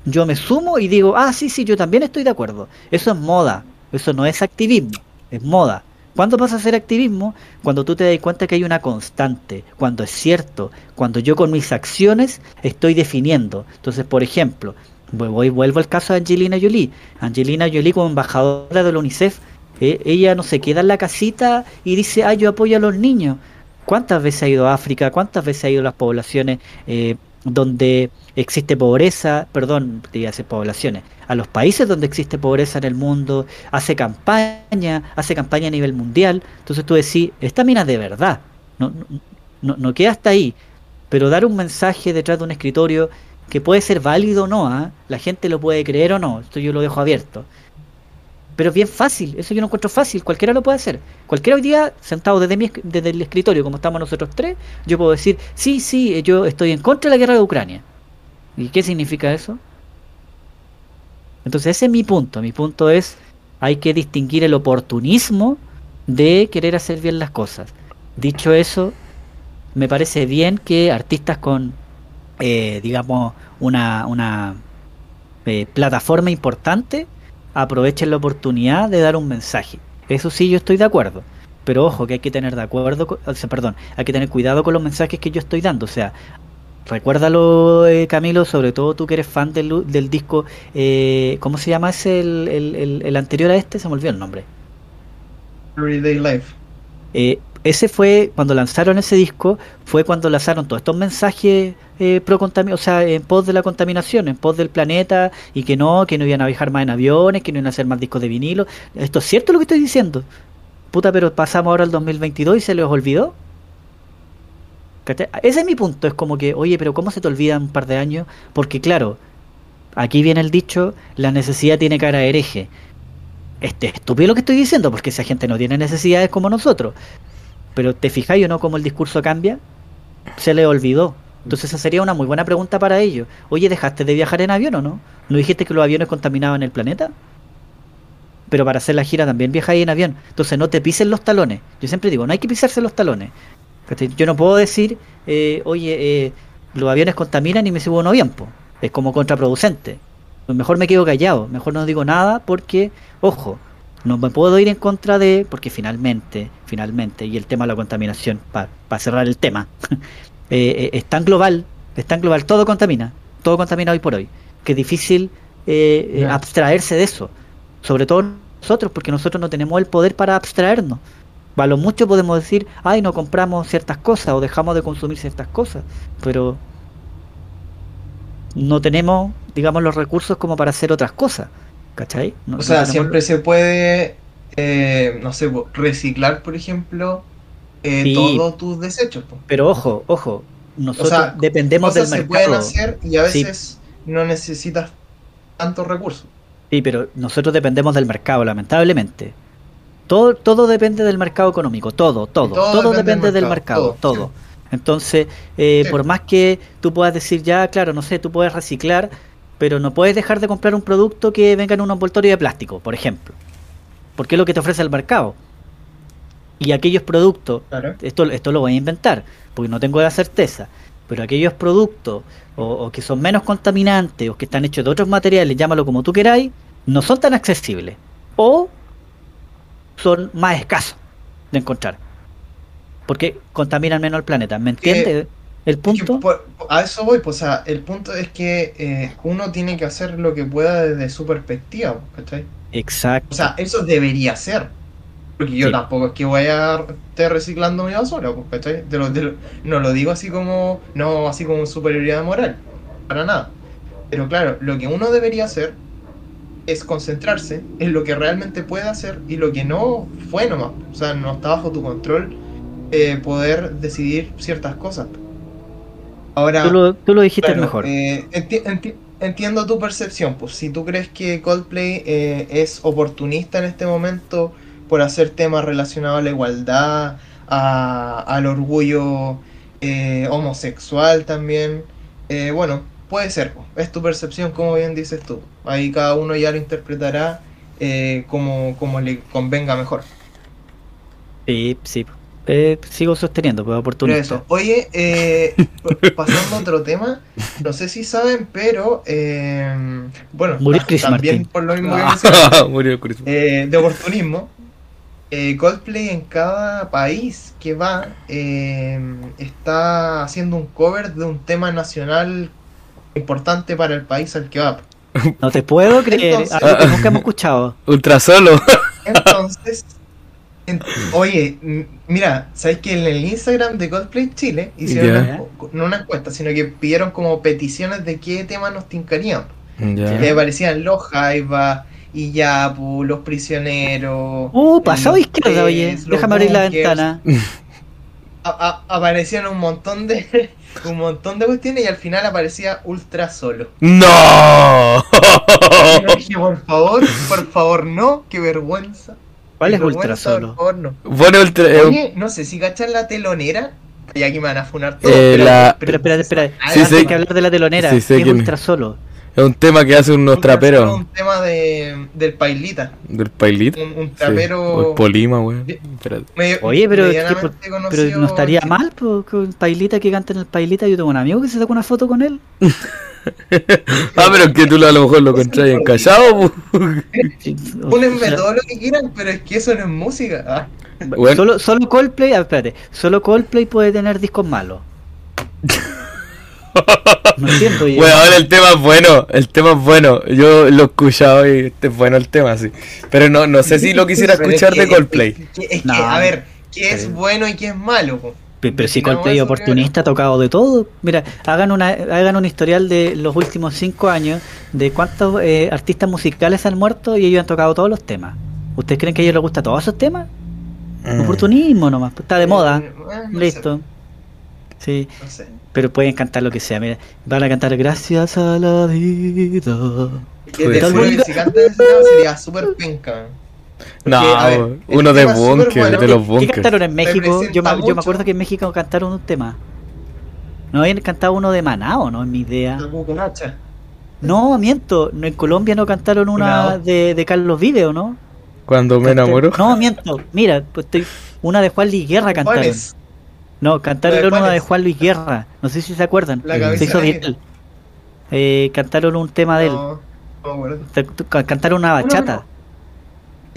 Speaker 2: yo me sumo y digo, ah, sí, sí, yo también estoy de acuerdo. Eso es moda, eso no es activismo, es moda. ¿Cuándo pasa a ser activismo? Cuando tú te das cuenta que hay una constante, cuando es cierto, cuando yo con mis acciones estoy definiendo. Entonces, por ejemplo, voy, vuelvo al caso de Angelina Jolie. Angelina Jolie como embajadora de la UNICEF, eh, ella no se queda en la casita y dice, ah, yo apoyo a los niños. ¿Cuántas veces ha ido a África? ¿Cuántas veces ha ido a las poblaciones eh, donde existe pobreza? Perdón, te decir poblaciones. A los países donde existe pobreza en el mundo, hace campaña, hace campaña a nivel mundial. Entonces tú decís, esta mina de verdad, no, no, no queda hasta ahí. Pero dar un mensaje detrás de un escritorio que puede ser válido o no, ¿ah? la gente lo puede creer o no, esto yo lo dejo abierto. Pero es bien fácil, eso yo no encuentro fácil, cualquiera lo puede hacer. Cualquiera hoy día, sentado desde, mi, desde el escritorio, como estamos nosotros tres, yo puedo decir, sí, sí, yo estoy en contra de la guerra de Ucrania. ¿Y qué significa eso? Entonces ese es mi punto, mi punto es, hay que distinguir el oportunismo de querer hacer bien las cosas. Dicho eso, me parece bien que artistas con eh, digamos, una, una eh, plataforma importante, aprovechen la oportunidad de dar un mensaje. Eso sí, yo estoy de acuerdo. Pero ojo, que hay que tener de acuerdo, o sea, perdón, hay que tener cuidado con los mensajes que yo estoy dando. O sea, recuérdalo, eh, Camilo, sobre todo tú que eres fan del, del disco, eh, ¿cómo se llama ese, el, el, el, anterior a este? Se me olvidó el nombre.
Speaker 3: Everyday Life.
Speaker 2: Eh, ese fue, cuando lanzaron ese disco, fue cuando lanzaron todos estos mensajes eh, o sea, en pos de la contaminación, en pos del planeta, y que no, que no iban a viajar más en aviones, que no iban a hacer más discos de vinilo. ¿Esto es cierto lo que estoy diciendo? Puta, pero pasamos ahora al 2022 y se les olvidó. Ese es mi punto, es como que, oye, pero ¿cómo se te olvida un par de años? Porque claro, aquí viene el dicho, la necesidad tiene cara hereje. Este es estúpido lo que estoy diciendo, porque esa gente no tiene necesidades como nosotros. Pero ¿te fijáis o no cómo el discurso cambia? Se le olvidó. Entonces esa sería una muy buena pregunta para ellos. Oye, ¿dejaste de viajar en avión o no? ¿No dijiste que los aviones contaminaban el planeta? Pero para hacer la gira también viajáis en avión. Entonces no te pisen los talones. Yo siempre digo, no hay que pisarse los talones. Yo no puedo decir, eh, oye, eh, los aviones contaminan y me subo un avión. Es como contraproducente. Mejor me quedo callado, mejor no digo nada porque, ojo, no me puedo ir en contra de, porque finalmente, finalmente, y el tema de la contaminación, para cerrar el tema, eh, eh, es tan global, es tan global, todo contamina, todo contamina hoy por hoy, que es difícil eh, abstraerse de eso, sobre todo nosotros, porque nosotros no tenemos el poder para abstraernos. A lo mucho podemos decir, ay, no compramos ciertas cosas o dejamos de consumir ciertas cosas, pero no tenemos, digamos, los recursos como para hacer otras cosas. ¿Cachai?
Speaker 3: o sea, siempre se puede, eh, no sé, reciclar, por ejemplo, eh, todos tus desechos.
Speaker 2: Pero ojo, ojo, nosotros dependemos del mercado. se pueden
Speaker 3: hacer y a veces no necesitas tantos recursos.
Speaker 2: Sí, pero nosotros dependemos del mercado, lamentablemente. Todo, todo depende del mercado económico, todo, todo, todo, depende, del mercado, todo. Entonces, eh, por más que tú puedas decir ya, claro, no sé, tú puedes reciclar, pero no puedes dejar de comprar un producto que venga en un envoltorio de plástico, por ejemplo. Porque es lo que te ofrece el mercado. Y aquellos productos, esto, esto lo voy a inventar, porque no tengo la certeza, pero aquellos productos o, que son menos contaminantes o que están hechos de otros materiales, llámalo como tú queráis, no son tan accesibles. O son más escasos de encontrar. Porque contaminan menos el planeta. ¿Me entiendes? El punto.
Speaker 3: a eso voy, pues, o sea, el punto es que eh, uno tiene que hacer lo que pueda desde su perspectiva, ¿cachai?
Speaker 2: Exacto.
Speaker 3: O sea, eso debería ser. Porque yo tampoco es que voy a estar reciclando mi basura, ¿cachai? no lo digo así como, no así como superioridad moral, para nada. Pero claro, lo que uno debería hacer es concentrarse en lo que realmente puede hacer y lo que no fue nomás. O sea, no está bajo tu control eh, poder decidir ciertas cosas.
Speaker 2: Ahora, tú lo, dijiste mejor.
Speaker 3: Eh, entiendo tu percepción, pues si tú crees que Coldplay eh, es oportunista en este momento por hacer temas relacionados a la igualdad, al orgullo eh, homosexual también, bueno, puede ser, pues, es tu percepción como bien dices tú. Ahí cada uno ya lo interpretará como, como le convenga mejor.
Speaker 2: Sí, sí, eh, sigo sosteniendo, pues oportunista.
Speaker 3: Oye, eh, pasando a otro tema, no sé si saben, pero eh, bueno, también por lo mismo que eh, de oportunismo, eh, Coldplay en cada país que va está haciendo un cover de un tema nacional importante para el país al que va.
Speaker 2: No te puedo creer.
Speaker 3: Entonces-
Speaker 2: Algo que nunca hemos escuchado.
Speaker 1: Ultra solo.
Speaker 3: Entonces, en- oye, mira, ¿sabes que en el Instagram de Coldplay Chile hicieron una no una encuesta, sino que pidieron como peticiones de qué temas nos tincarían?
Speaker 1: ya.
Speaker 3: Le aparecían los Jaivas, Iyapu, los prisioneros.
Speaker 2: Uh, pasado izquierda, oye. Déjame abrir la ventana.
Speaker 3: A- a- aparecían un montón de un montón de cuestiones y al final aparecía ultra solo.
Speaker 1: ¡No!
Speaker 3: Y yo dije, por favor, por favor, no, qué vergüenza.
Speaker 2: ¿Cuál es ultra
Speaker 3: vergüenza,
Speaker 2: solo?
Speaker 3: Por favor, no.
Speaker 1: Bueno, ultra. eh,
Speaker 3: Oye, no sé si cachan la telonera. Y aquí me van a funar todo.
Speaker 1: Eh, la-
Speaker 2: Espera, espera, espera.
Speaker 3: Ah,
Speaker 1: Sí, sé-
Speaker 2: que hablar de la telonera.
Speaker 1: sí, sé
Speaker 2: ¿qué es
Speaker 1: quién es.
Speaker 2: ultra solo?
Speaker 1: es un tema que hace unos
Speaker 3: Solo es
Speaker 1: traperos.
Speaker 3: Un tema de, del Pailita.
Speaker 1: Del Pailit.
Speaker 3: Un, un
Speaker 1: Sí.
Speaker 3: trapero.
Speaker 1: O el Polima,
Speaker 3: medio-
Speaker 2: Oye, pero, que por- pero no estaría
Speaker 3: en-
Speaker 2: mal pues, con Pailita que canta en el Pailita. Yo tengo un amigo que se sacó una foto con él.
Speaker 1: Ah, pero es que tú a lo mejor lo contraes encallado, pu.
Speaker 2: Sí, o
Speaker 3: Pónenme
Speaker 2: sea,
Speaker 3: todo lo que quieran, pero es que eso no es música. Ah,
Speaker 1: Bueno.
Speaker 2: Solo, solo Coldplay, ah, espérate, solo Coldplay puede tener discos malos. No yo.
Speaker 1: Weón, el tema es bueno, el tema es bueno. Yo lo he escuchado y este es bueno el tema, sí. Pero no, no sé si lo quisiera
Speaker 3: es
Speaker 1: escuchar
Speaker 3: que-
Speaker 1: de Coldplay.
Speaker 3: Es que, es que,
Speaker 2: No.
Speaker 3: a ver, ¿qué es bueno y qué es malo? po?
Speaker 2: Pe- Pero si Coldplay oportunista ha tocado de todo. Mira, hagan una hagan un historial de los últimos cinco años de cuántos eh, artistas musicales han muerto y ellos han tocado todos los temas. ¿Ustedes creen que a ellos les gustan todos esos temas?
Speaker 1: Mm.
Speaker 2: Oportunismo nomás, pues, está de moda.
Speaker 3: Eh, eh, no
Speaker 2: Listo. Sí,
Speaker 3: sé, no sé.
Speaker 2: pero pueden cantar lo que sea. Mira, van a cantar Gracias a la vida.
Speaker 3: Que si cantan ese tema sería súper penca.
Speaker 1: No,
Speaker 3: Porque, a ver, el
Speaker 1: uno de bunker,
Speaker 3: bueno.
Speaker 1: de los
Speaker 2: ¿Qué
Speaker 1: bunkers.
Speaker 2: cantaron en México? Yo me, yo acuerdo que en México cantaron un tema. No habían cantado uno de Manao, ¿no? En mi idea. No, miento. No, en Colombia no cantaron una de, de Carlos Vive, ¿o no?
Speaker 1: Cuando me enamoro.
Speaker 2: No, miento. Mira, pues estoy, una de Juan Luis Guerra cantaron.
Speaker 3: ¿Cuál es?
Speaker 2: No, cantaron
Speaker 3: ¿La de
Speaker 2: una de? Juan Luis Guerra. No sé si se acuerdan.
Speaker 3: La
Speaker 2: se hizo viral. Eh, cantaron un tema de él.
Speaker 3: No, no
Speaker 2: Cantaron una bachata.
Speaker 3: bueno.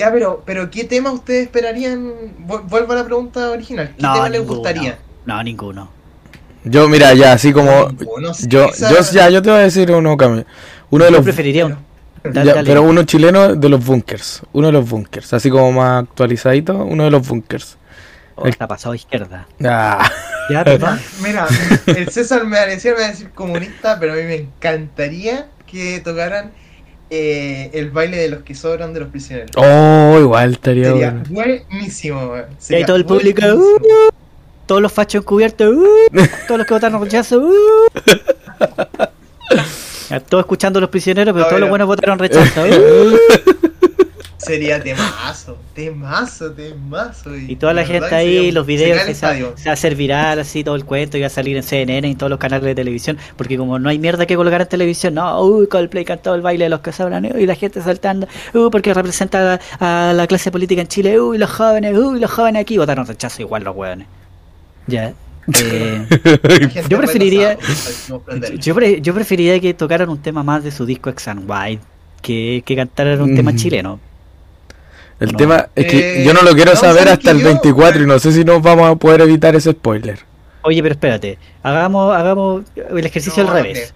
Speaker 3: Ya, pero, pero ¿qué tema ustedes esperarían? Vu- Vuelvo a la pregunta original. ¿Qué tema les gustaría?
Speaker 2: No, ninguno.
Speaker 1: Yo, mira, ya, así como.
Speaker 3: Ninguno, sí,
Speaker 1: Yo,
Speaker 3: esa-
Speaker 1: yo, ya, yo te voy a decir uno, Cami. Uno de
Speaker 2: Yo
Speaker 1: los.
Speaker 2: preferiría un. Dale,
Speaker 1: ya,
Speaker 2: dale.
Speaker 1: pero uno chileno de los bunkers. Uno de los bunkers. Así como más actualizadito, uno de los bunkers.
Speaker 2: Oh, está pasado a izquierda.
Speaker 1: Ah,
Speaker 2: Ya.
Speaker 3: Mira, el César me va a decir comunista, pero a mí me encantaría que tocaran eh, el baile de los que sobran de los prisioneros.
Speaker 1: oh, igual estaría
Speaker 3: Sería
Speaker 1: bueno.
Speaker 3: buenísimo, weón.
Speaker 2: Y ahí todo el público.
Speaker 3: buenísimo.
Speaker 2: "Uh", todos los fachos encubiertos. "Uh", todos los que votaron rechazo. "Uh". Todos escuchando a los prisioneros, pero
Speaker 3: A
Speaker 2: todos
Speaker 3: ver.
Speaker 2: los buenos votaron rechazo. "Uh".
Speaker 3: Sería temazo, temazo, temazo.
Speaker 2: Y toda la gente ahí,
Speaker 3: sería-
Speaker 2: los videos, que se, se va a hacer viral, así todo el cuento, y va a salir en CNN y en todos los canales de televisión, porque como no hay mierda que colgar en televisión, no, uy, Coldplay cantó el baile de los que sobran, uy, la gente saltando, uy, porque representa a, a la clase política en Chile, uy, los jóvenes, uy, los jóvenes aquí, votaron rechazo igual los hueones. Ya. eh, yo preferiría- yo, pre- yo preferiría que tocaran un tema más de su disco X and White que, que cantaran un tema chileno.
Speaker 1: El
Speaker 2: No.
Speaker 1: tema es que
Speaker 3: Eh,
Speaker 1: yo no lo quiero
Speaker 3: no,
Speaker 1: saber
Speaker 3: ¿sabes
Speaker 1: hasta el
Speaker 3: yo-
Speaker 1: 24 y no sé si nos vamos a poder evitar ese spoiler.
Speaker 2: Oye, pero espérate, hagamos, hagamos el ejercicio
Speaker 3: No,
Speaker 2: al
Speaker 3: no
Speaker 2: revés.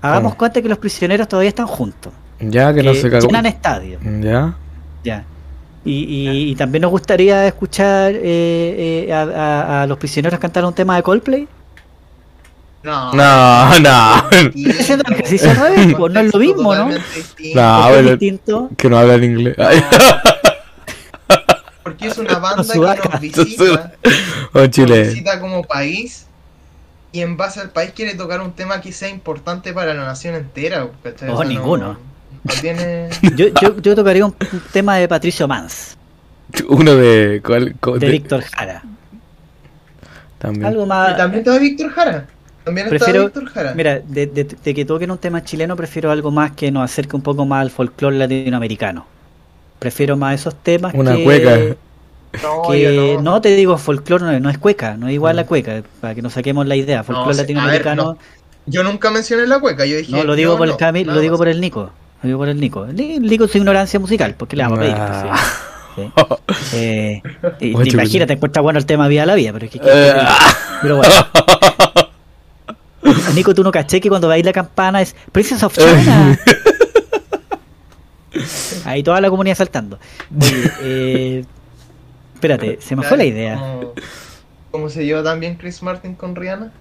Speaker 2: Hagamos
Speaker 1: ¿Cómo?
Speaker 2: cuenta que los prisioneros todavía están juntos.
Speaker 1: Ya que no se cagó.
Speaker 2: llenan estadios.
Speaker 1: Ya.
Speaker 2: Ya. Y, y- y también nos gustaría escuchar eh, eh, a, a- a los prisioneros cantar un tema de Coldplay.
Speaker 3: No,
Speaker 1: No, no.
Speaker 3: distinto,
Speaker 2: Haciendo el ejercicio al revés, pues, no es lo mismo, ¿no?
Speaker 1: No.
Speaker 2: Es distinto.
Speaker 1: Que no hablan inglés. Ay,
Speaker 3: Porque es una banda que nos visita,
Speaker 1: oh,
Speaker 3: nos
Speaker 1: Chile.
Speaker 3: visita como país y en base al país quiere tocar un tema que sea importante para la nación entera. ¿cachai?
Speaker 2: Oh, ninguno.
Speaker 3: No, no tiene...
Speaker 2: Yo, yo, yo tocaría un, un tema de Patricio Mans,
Speaker 1: Uno de. ¿cuál?
Speaker 2: De
Speaker 1: de-
Speaker 2: Víctor Jara.
Speaker 1: También.
Speaker 2: Algo
Speaker 3: Y
Speaker 2: más.
Speaker 3: también estaba Víctor Jara. También estaba
Speaker 2: Prefiero-
Speaker 3: Víctor Jara.
Speaker 2: Mira, de, de- de que toquen un tema chileno, prefiero algo más que nos acerque un poco más al folclore latinoamericano. Prefiero más esos temas
Speaker 1: Una
Speaker 2: que,
Speaker 1: cueca.
Speaker 3: no,
Speaker 2: que
Speaker 3: yo
Speaker 2: no.
Speaker 3: no.
Speaker 2: te digo folclore, no, no es cueca, no es igual
Speaker 1: Mm.
Speaker 2: a cueca, para que nos saquemos la idea. Folclore
Speaker 3: ver,
Speaker 2: latinoamericano,
Speaker 3: no. Yo nunca mencioné la cueca. Yo dije.
Speaker 2: no, lo digo por el Camil, lo digo por el Nico. Lo digo por el Nico. El Ni- el Nico su ignorancia musical, porque le vamos a pedir. pues,
Speaker 1: Ah.
Speaker 2: sí. Sí. Eh, y-
Speaker 1: Oye,
Speaker 2: imagínate, encuentra bueno el tema Vida a la Vida, pero es que.
Speaker 1: Eh,
Speaker 2: pero bueno. Nico, tú no caché que cuando baila campana es Princess of China. Ahí toda la comunidad saltando. Oye, eh, espérate, se me fue la idea.
Speaker 3: ¿Cómo, cómo se lleva también Chris Martin con Rihanna?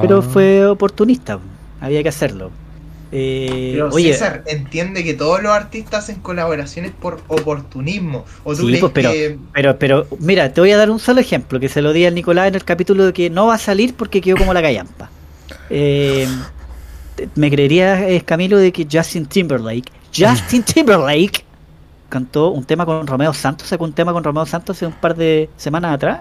Speaker 2: Pero
Speaker 1: Ah.
Speaker 2: fue oportunista, había que hacerlo. Eh,
Speaker 3: Pero
Speaker 2: oye,
Speaker 3: César, entiende que todos los artistas hacen colaboraciones por oportunismo. ¿O tú
Speaker 2: Sí,
Speaker 3: crees
Speaker 2: pues, pero-
Speaker 3: que
Speaker 2: pero, pero, mira, te voy a dar un solo ejemplo que se lo di al Nicolás en el capítulo de que no va a salir porque quedó como la gallampa. Eh, me creería, eh, Camilo, de que Justin Timberlake, Justin Timberlake, cantó un tema con Romeo Santos, sacó un tema con Romeo Santos hace un par de semanas atrás.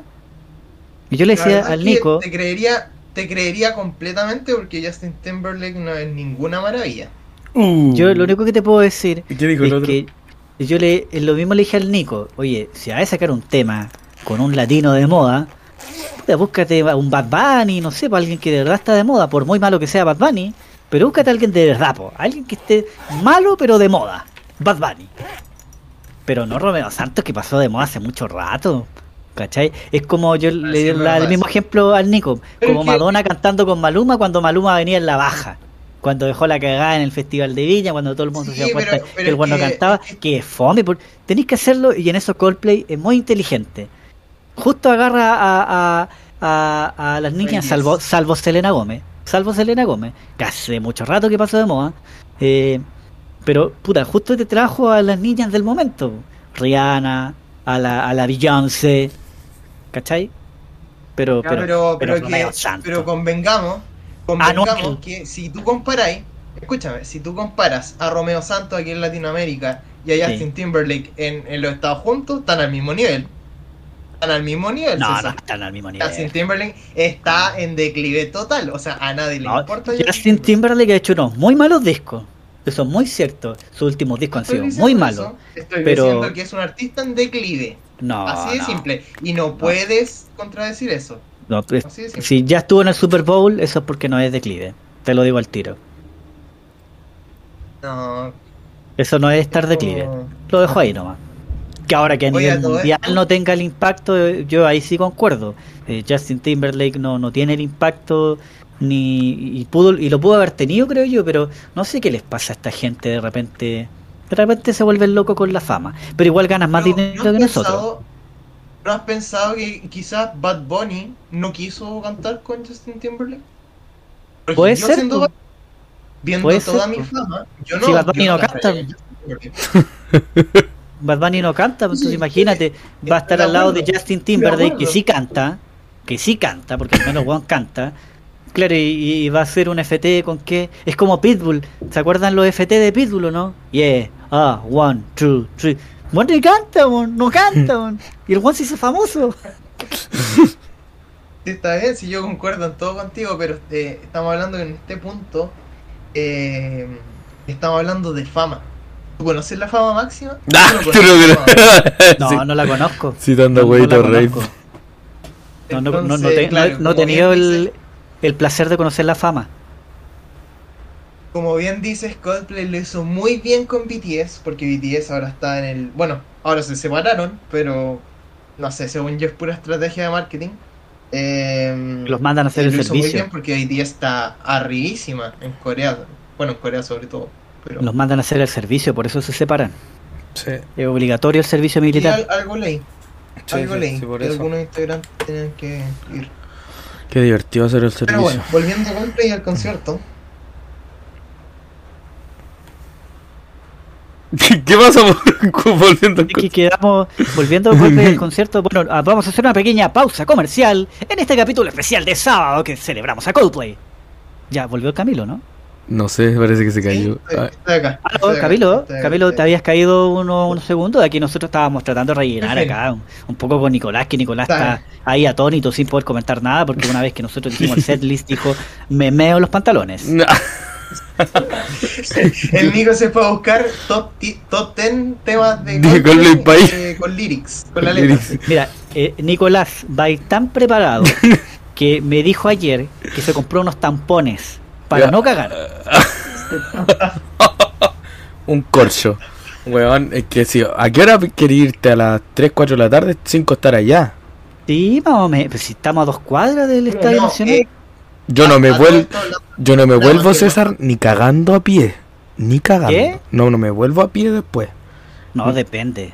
Speaker 2: Y yo le decía al Nico,
Speaker 3: Te creería, te creería completamente porque Justin Timberlake no es ninguna maravilla.
Speaker 1: Uh.
Speaker 2: yo lo único que te puedo decir
Speaker 1: ¿Y qué dijo el
Speaker 2: es
Speaker 1: otro?
Speaker 2: que yo le lo mismo le dije al Nico, oye, si vas a sacar un tema con un latino de moda, puta, búscate a un Bad Bunny, no sé, para alguien que de verdad está de moda, por muy malo que sea Bad Bunny, pero búscate a alguien de verdad, po, alguien que esté malo pero de moda, Bad Bunny. Pero no Romeo Santos que pasó de moda hace mucho rato. ¿Cachai? Es como yo le di el mismo ejemplo al Nico,
Speaker 3: Pero
Speaker 2: como
Speaker 3: que-
Speaker 2: Madonna cantando con Maluma cuando Maluma venía en la baja. Cuando dejó la cagada en el Festival de Viña, cuando todo el mundo
Speaker 3: Sí,
Speaker 2: se dio cuenta
Speaker 3: pero-
Speaker 2: que el bueno
Speaker 3: que-
Speaker 2: cantaba,
Speaker 3: que-
Speaker 2: fome. por- Tenéis que hacerlo y en eso Coldplay es muy inteligente. Justo agarra a, a, a, a las niñas, salvo, salvo Selena Gómez. Salvo Selena Gómez, que hace mucho rato que pasó de moda. eh, pero, puta, justo te trajo a las niñas del momento. Rihanna, a la, a la Beyoncé. ¿Cachai? Pero,
Speaker 3: Ya,
Speaker 2: pero,
Speaker 3: pero,
Speaker 2: pero
Speaker 3: pero, que, pero convengamos, convengamos que si tú comparáis, escúchame, si tú comparas a Romeo Santos aquí en Latinoamérica y a
Speaker 2: Sí.
Speaker 3: Justin Timberlake en, en los Estados juntos, están al mismo nivel. Están al mismo nivel.
Speaker 2: No, no están al mismo nivel.
Speaker 3: Justin Timberlake está en declive total, o sea, a nadie le importa.
Speaker 2: Justin Timberlake ha hecho unos muy malos discos. Eso es muy cierto. Sus últimos discos han sido muy malos.
Speaker 3: Estoy
Speaker 2: pero-
Speaker 3: diciendo que es un artista en declive.
Speaker 2: No,
Speaker 3: así de
Speaker 2: no,
Speaker 3: simple. Y no, puedes contradecir eso.
Speaker 2: no, pues,
Speaker 3: de simple.
Speaker 2: si ya estuvo en el Super Bowl, eso es porque no es declive. Te lo digo al tiro.
Speaker 3: No,
Speaker 2: Eso no es estar declive. Lo dejo ahí nomás. Que ahora que a
Speaker 3: Oye,
Speaker 2: nivel
Speaker 3: todo
Speaker 2: mundial
Speaker 3: esto-
Speaker 2: no tenga el impacto, eh, yo ahí sí concuerdo. Eh, Justin Timberlake no, no tiene el impacto ni y pudo y lo pudo haber tenido creo yo, pero no sé qué les pasa a esta gente de repente. De repente se vuelven locos con la fama, pero igual ganas más
Speaker 3: ¿No-
Speaker 2: dinero
Speaker 3: no
Speaker 2: que nosotros.
Speaker 3: ¿No has pensado que quizás Bad Bunny no quiso cantar con Justin Timberlake? Porque
Speaker 2: Puede
Speaker 3: yo
Speaker 2: ser,
Speaker 3: siendo viendo
Speaker 2: Puede
Speaker 3: toda
Speaker 2: ser,
Speaker 3: mi fama, yo no.
Speaker 2: Si Bad Bunny
Speaker 3: yo
Speaker 2: no canta. Bad Bunny no canta, pues, entonces
Speaker 3: Sí,
Speaker 2: imagínate, va a estar al lado de Justin Timberlake, que sí canta, que sí canta, porque al menos Juan canta. Claro, y, y va a ser un FT con qué. Es como Pitbull. ¿Se acuerdan los FT de Pitbull o no? Yeah, ah, one, two, three. Bueno, y canta, mon, no canta, mon. Y el Juan se hizo famoso.
Speaker 3: Sí, está bien, si yo concuerdo en todo contigo, pero eh, estamos hablando que en este punto eh, estamos hablando de fama. ¿Tú conoces la fama máxima?
Speaker 1: Ah,
Speaker 3: Yo no la fama.
Speaker 1: crees.
Speaker 2: No,
Speaker 1: Sí.
Speaker 2: no la conozco.
Speaker 1: Citando
Speaker 2: No, no
Speaker 1: Rey.
Speaker 2: No, no, no, no, te- no-
Speaker 3: claro,
Speaker 2: no he tenido el, el placer de conocer la fama.
Speaker 3: Como bien dices, Coldplay lo hizo muy bien con BTS, porque BTS ahora está en el... Bueno, ahora se separaron, pero no sé, según yo es pura estrategia de marketing. Eh,
Speaker 2: Los mandan a hacer el
Speaker 3: lo hizo muy
Speaker 2: servicio.
Speaker 3: bien porque BTS está arribísima en Corea. Bueno, en Corea sobre todo. Pero
Speaker 2: Los mandan a hacer el servicio, por eso se separan.
Speaker 1: Sí,
Speaker 2: Es obligatorio el servicio militar.
Speaker 3: al- algo leí.
Speaker 1: sí,
Speaker 3: algo
Speaker 1: sí, sí, por
Speaker 3: que
Speaker 1: eso.
Speaker 3: algunos integrantes tienen que ir.
Speaker 1: Qué divertido hacer el
Speaker 3: Pero
Speaker 1: servicio.
Speaker 3: bueno, volviendo a Coldplay y al concierto.
Speaker 1: ¿Qué pasa por- volviendo al
Speaker 2: Así que quedamos volviendo al concierto. Bueno, ah, vamos a hacer una pequeña pausa comercial en este capítulo especial de sábado que celebramos a Coldplay. Ya volvió Camilo, ¿no?
Speaker 1: No sé, parece que se
Speaker 3: Sí,
Speaker 1: cayó.
Speaker 3: estoy,
Speaker 1: Ah,
Speaker 3: estoy acá.
Speaker 2: Aló,
Speaker 3: estoy acá,
Speaker 2: Camilo,
Speaker 3: acá,
Speaker 2: te habías caído uno- unos segundos. Aquí nosotros estábamos tratando de rellenar acá un, un poco con Nicolás, que Nicolás
Speaker 3: Está
Speaker 2: está ahí atónito sin poder comentar nada, porque una vez que nosotros dijimos el setlist, dijo, me meo los pantalones.
Speaker 1: no.
Speaker 3: El Nico se fue a buscar top, top 10 temas de
Speaker 1: De Coldplay
Speaker 3: eh, con lyrics, con la letra.
Speaker 2: Mira, eh, Nicolás va a ir tan preparado que me dijo ayer que se compró unos tampones para no cagar.
Speaker 1: Un corcho. Weón, es que si. ¿A qué hora querías irte? ¿A las 3, 4 de la tarde? 5 estar allá.
Speaker 2: Sí, o menos. Pues si estamos a dos cuadras del
Speaker 3: Pero
Speaker 2: Estadio
Speaker 3: no,
Speaker 2: Nacional.
Speaker 3: eh,
Speaker 1: Yo no me vuelvo. Yo no me vuelvo, César, ni cagando a pie. Ni cagando.
Speaker 2: ¿Qué?
Speaker 1: No, no me vuelvo a pie después.
Speaker 2: No, depende.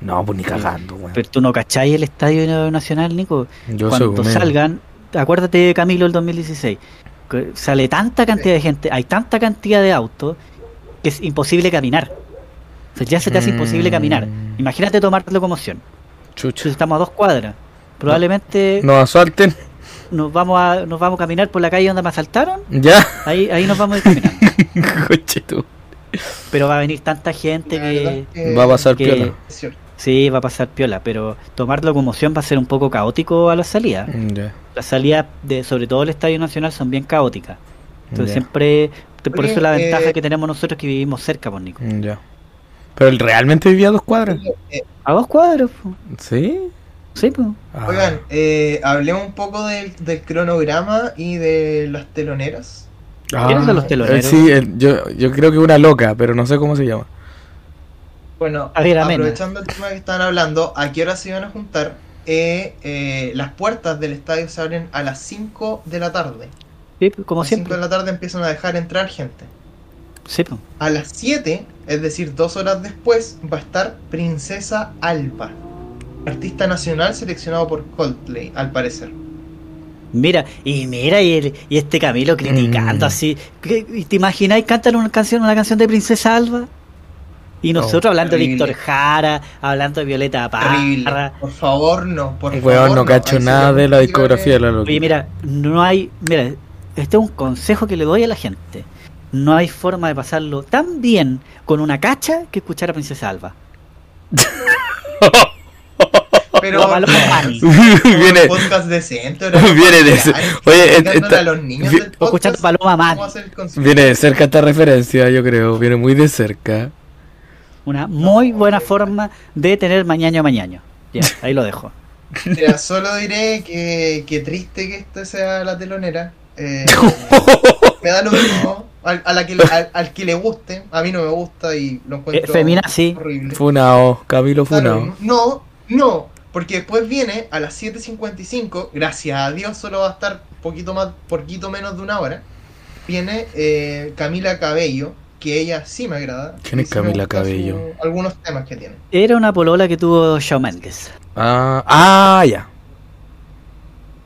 Speaker 1: No, pues ni cagando, weón.
Speaker 2: Pero tú no cacháis el Estadio Nacional, Nico.
Speaker 1: Yo
Speaker 2: Cuando salgan, acuérdate de Camilo el 2016. Sale tanta cantidad de gente, hay tanta cantidad de autos que es imposible caminar. O sea, ya se te hace imposible caminar.
Speaker 1: Mm.
Speaker 2: Imagínate tomar locomoción.
Speaker 1: Chucha.
Speaker 2: Estamos a dos cuadras. Probablemente
Speaker 1: Nos asalten.
Speaker 2: nos vamos a nos vamos a caminar por la calle donde me asaltaron.
Speaker 1: Ya.
Speaker 2: Ahí ahí nos vamos a ir caminando.
Speaker 1: Coche tú.
Speaker 2: Pero va a venir tanta gente que
Speaker 1: Va a pasar
Speaker 2: que-
Speaker 1: piola.
Speaker 3: es cierto.
Speaker 2: Sí va a pasar piola. Pero tomar locomoción va a ser un poco caótico a la salida.
Speaker 1: Ya.
Speaker 2: Las salidas de sobre todo el Estadio Nacional son bien caóticas. Entonces siempre por eso la ventaja
Speaker 3: eh,
Speaker 2: que tenemos nosotros que vivimos cerca, por Nico.
Speaker 1: Ya. Pero él realmente vivía a dos cuadras.
Speaker 3: Eh,
Speaker 2: A dos cuadros. po.
Speaker 1: ¿Sí?
Speaker 2: Sí, pues.
Speaker 1: Ah.
Speaker 3: Oigan, eh, hablemos un poco del, del cronograma y de las teloneras.
Speaker 2: ¿Quiénes son los teloneros?
Speaker 1: eh, sí, yo creo que una loca, pero no sé cómo se llama.
Speaker 3: Bueno, aprovechando el tema que estaban hablando, ¿a qué hora se iban a juntar? Eh, eh, las puertas del estadio se abren a las 5 de la tarde.
Speaker 2: Sí, como
Speaker 3: a las 5
Speaker 2: siempre.
Speaker 3: de la tarde empiezan a dejar entrar gente.
Speaker 2: Sí.
Speaker 3: A las 7, es decir, dos horas después, va a estar Princesa Alba, artista nacional seleccionado por Coldplay, al parecer.
Speaker 2: Mira, y mira, y, el- y este Camilo criticando
Speaker 1: Mm.
Speaker 2: así. ¿Qué- y ¿Te imagináis cantar una canción, una canción de Princesa Alba? Y nosotros hablando de. Víctor Jara, hablando de Violeta
Speaker 3: Terrible.
Speaker 2: Parra.
Speaker 3: Por favor, no. Por
Speaker 1: Weón,
Speaker 3: favor,
Speaker 1: no cacho nada de la discografía de la loca.
Speaker 2: Oye, mira, no hay. Mira, este es un consejo que le doy a la gente. No hay forma de pasarlo tan bien con una cacha que escuchar a Princesa Alba.
Speaker 3: Pero
Speaker 2: O a
Speaker 1: viene,
Speaker 3: un podcast decente. ahora
Speaker 1: Viene de- oye, esta-
Speaker 3: a los niños
Speaker 1: vi-
Speaker 3: del
Speaker 2: O escuchando
Speaker 3: podcast
Speaker 2: Paloma
Speaker 3: consumo.
Speaker 1: viene de cerca esta referencia, yo creo. Viene muy de cerca.
Speaker 2: Una muy buena forma de tener mañaño mañaño. Ya, ahí lo dejo.
Speaker 3: Mira, solo diré que, que triste que esta sea la telonera. Eh, me da lo mismo. Al, a la que, al, al que le guste, a mí no me gusta y lo
Speaker 2: Eh,
Speaker 3: encuentro
Speaker 2: feminazi.
Speaker 3: horrible.
Speaker 1: Funao, Camilo Funao.
Speaker 3: No, no, porque después viene a las 7.55, gracias a Dios solo va a estar poquito más, poquito menos de una hora. Viene eh, Camila Cabello, que ella sí me agrada.
Speaker 1: ¿Quién es
Speaker 3: sí
Speaker 1: Camila
Speaker 3: gustan
Speaker 1: Cabello?
Speaker 3: su- algunos temas que tiene.
Speaker 2: Era una polola que tuvo Shawn Mendes.
Speaker 1: Ah, ah, ya.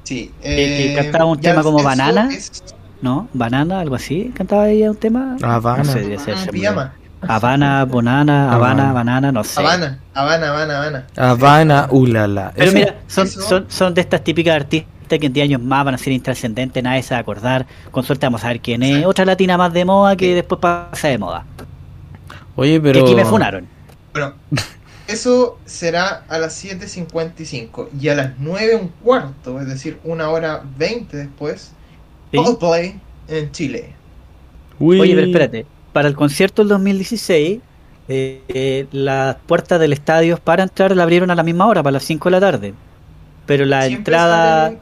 Speaker 3: Sí.
Speaker 2: que
Speaker 3: eh,
Speaker 2: cantaba un tema como Banana.
Speaker 3: es-
Speaker 2: ¿No? Banana, algo así. ¿Cantaba ella un tema?
Speaker 1: Habana.
Speaker 2: No sé, ser.
Speaker 3: Ah, pijama.
Speaker 2: olvidó. Habana, Bonana, Habana,
Speaker 1: Habana.
Speaker 2: Banana, no sé.
Speaker 3: Habana, Habana, Habana, Habana.
Speaker 1: Habana, ulala.
Speaker 2: Pero mira, son, son, son de estas típicas artistas que en 10 años más van a ser intrascendentes, nadie se va a acordar. Con suerte vamos a ver quién es. Otra latina más de moda que
Speaker 3: Sí.
Speaker 2: después pasa de moda.
Speaker 1: Oye,
Speaker 2: Que
Speaker 1: pero.
Speaker 2: aquí me funaron.
Speaker 3: Bueno, eso será a las 7.55 y a las 9 un cuarto, es decir, una hora 20 después,
Speaker 2: ¿sí?
Speaker 3: Coldplay en Chile.
Speaker 1: Uy.
Speaker 2: Oye, pero espérate. Para el concierto del 2016, eh, eh, las puertas del estadio para entrar la abrieron a la misma hora, para las 5 de la tarde. Pero la
Speaker 3: Siempre
Speaker 2: entrada,
Speaker 3: salen-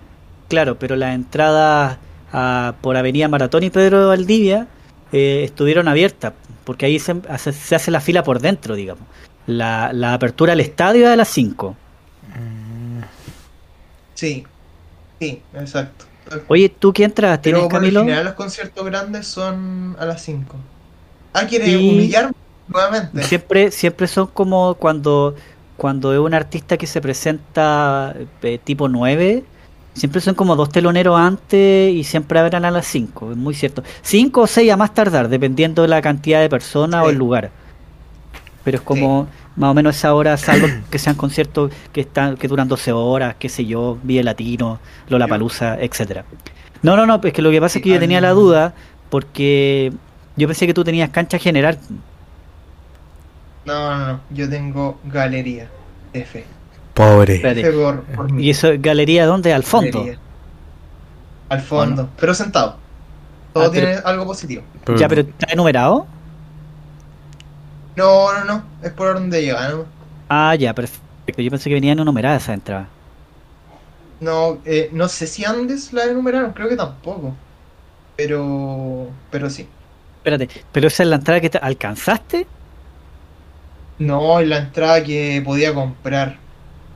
Speaker 2: claro, pero la entrada a- por Avenida Maratón y Pedro de Valdivia eh, estuvieron abiertas, porque ahí se hace, se hace la fila por dentro, digamos. La, la apertura al estadio es a las 5.
Speaker 3: Sí, sí, exacto.
Speaker 2: Oye, ¿tú qué entras? ¿Tienes,
Speaker 3: Pero
Speaker 2: Camilo?
Speaker 3: general los conciertos grandes son a las 5. Ah, ¿quieres
Speaker 2: Y-
Speaker 3: humillarme nuevamente?
Speaker 2: Siempre, siempre son como cuando, cuando es un artista que se presenta eh, tipo 9, siempre son como dos teloneros antes y siempre abren a las 5, es muy cierto. 5 o 6 a más tardar, dependiendo de la cantidad de personas o el lugar. Pero es como más o menos esa hora, salvo que sean conciertos que están que duran 12 horas, qué sé yo, Vive Latino, Lola Palusa, etcétera. No, no, no, es que lo que pasa es que yo tenía la duda porque yo pensé que tú tenías cancha general.
Speaker 3: No, no, no, yo tengo galería. F.
Speaker 1: Pobre.
Speaker 3: Por, por.
Speaker 2: ¿Y eso galería dónde? Al fondo.
Speaker 3: Galería. Al fondo, pero sentado. Todo
Speaker 2: Ah, pero-
Speaker 3: tiene algo positivo.
Speaker 1: Pero-
Speaker 2: Ya, pero ¿está enumerado?
Speaker 3: No, no, no, es por orden de llegada, ¿no?
Speaker 2: Ah, ya, perfecto. Yo pensé que venían enumeradas esa entrada.
Speaker 3: No, eh, no sé si Andes la enumeraron, creo que tampoco. Pero, pero sí.
Speaker 2: Espérate, pero esa es la entrada que te alcanzaste.
Speaker 3: No, es la entrada que podía comprar.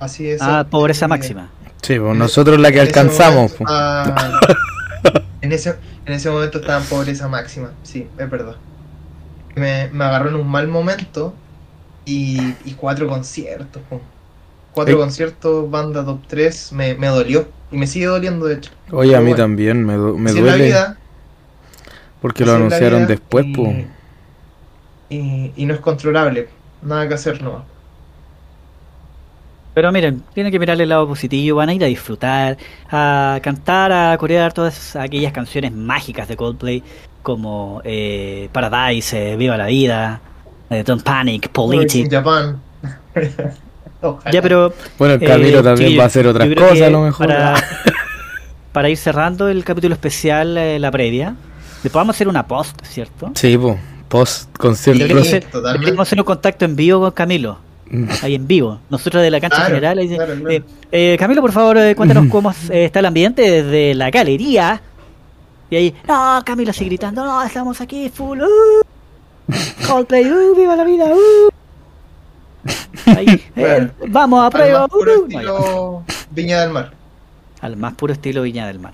Speaker 3: Así es.
Speaker 2: Ah, pobreza
Speaker 3: eh,
Speaker 2: máxima.
Speaker 1: Sí, pues nosotros la que
Speaker 3: en ese
Speaker 1: alcanzamos.
Speaker 3: momento,
Speaker 1: pues.
Speaker 3: ah, en, ese, en ese momento estaba en pobreza máxima. Sí, es verdad. me, me agarró en un mal momento y, y cuatro conciertos. po. Cuatro
Speaker 1: Eh.
Speaker 3: conciertos, banda top 3, me, me dolió. Y me sigue doliendo, de hecho.
Speaker 1: Oye, a mí
Speaker 3: bueno,
Speaker 1: también me, me duele
Speaker 3: vida,
Speaker 1: porque lo anunciaron después,
Speaker 3: y-
Speaker 1: pues.
Speaker 3: Y, y no es controlable. Nada que hacer, no.
Speaker 2: Pero miren, tienen que mirar el lado positivo, van a ir a disfrutar, a cantar, a corear todas aquellas canciones mágicas de Coldplay, como eh, Paradise, eh, Viva la Vida, eh, Don't Panic,
Speaker 3: In
Speaker 2: Politic.
Speaker 3: Japan.
Speaker 2: Ya, pero
Speaker 1: Bueno, el
Speaker 2: eh,
Speaker 1: Camilo también
Speaker 2: chiquillos,
Speaker 1: va a hacer otras cosas a lo mejor.
Speaker 2: Para, para ir cerrando el capítulo especial, eh, la previa, vamos a hacer una post, ¿cierto?
Speaker 1: Sí, pues. Post concierto.
Speaker 2: Deberíamos
Speaker 3: Sí,
Speaker 2: hacer, deberíamos hacer un contacto en vivo con Camilo. Ahí en vivo. Nosotros de la cancha
Speaker 3: Claro,
Speaker 2: general. ahí dice,
Speaker 3: claro, claro.
Speaker 2: eh, eh, Camilo, por favor, eh, cuéntanos cómo eh, está el ambiente desde la galería. Y ahí, no, Camilo sigue gritando, no, estamos aquí full. Uh, Coldplay, uh, viva la vida. Uh. Ahí, eh, vamos a
Speaker 3: Al
Speaker 2: prueba.
Speaker 3: más puro
Speaker 2: uh,
Speaker 3: estilo Viña del Mar.
Speaker 2: Al más puro estilo Viña del Mar.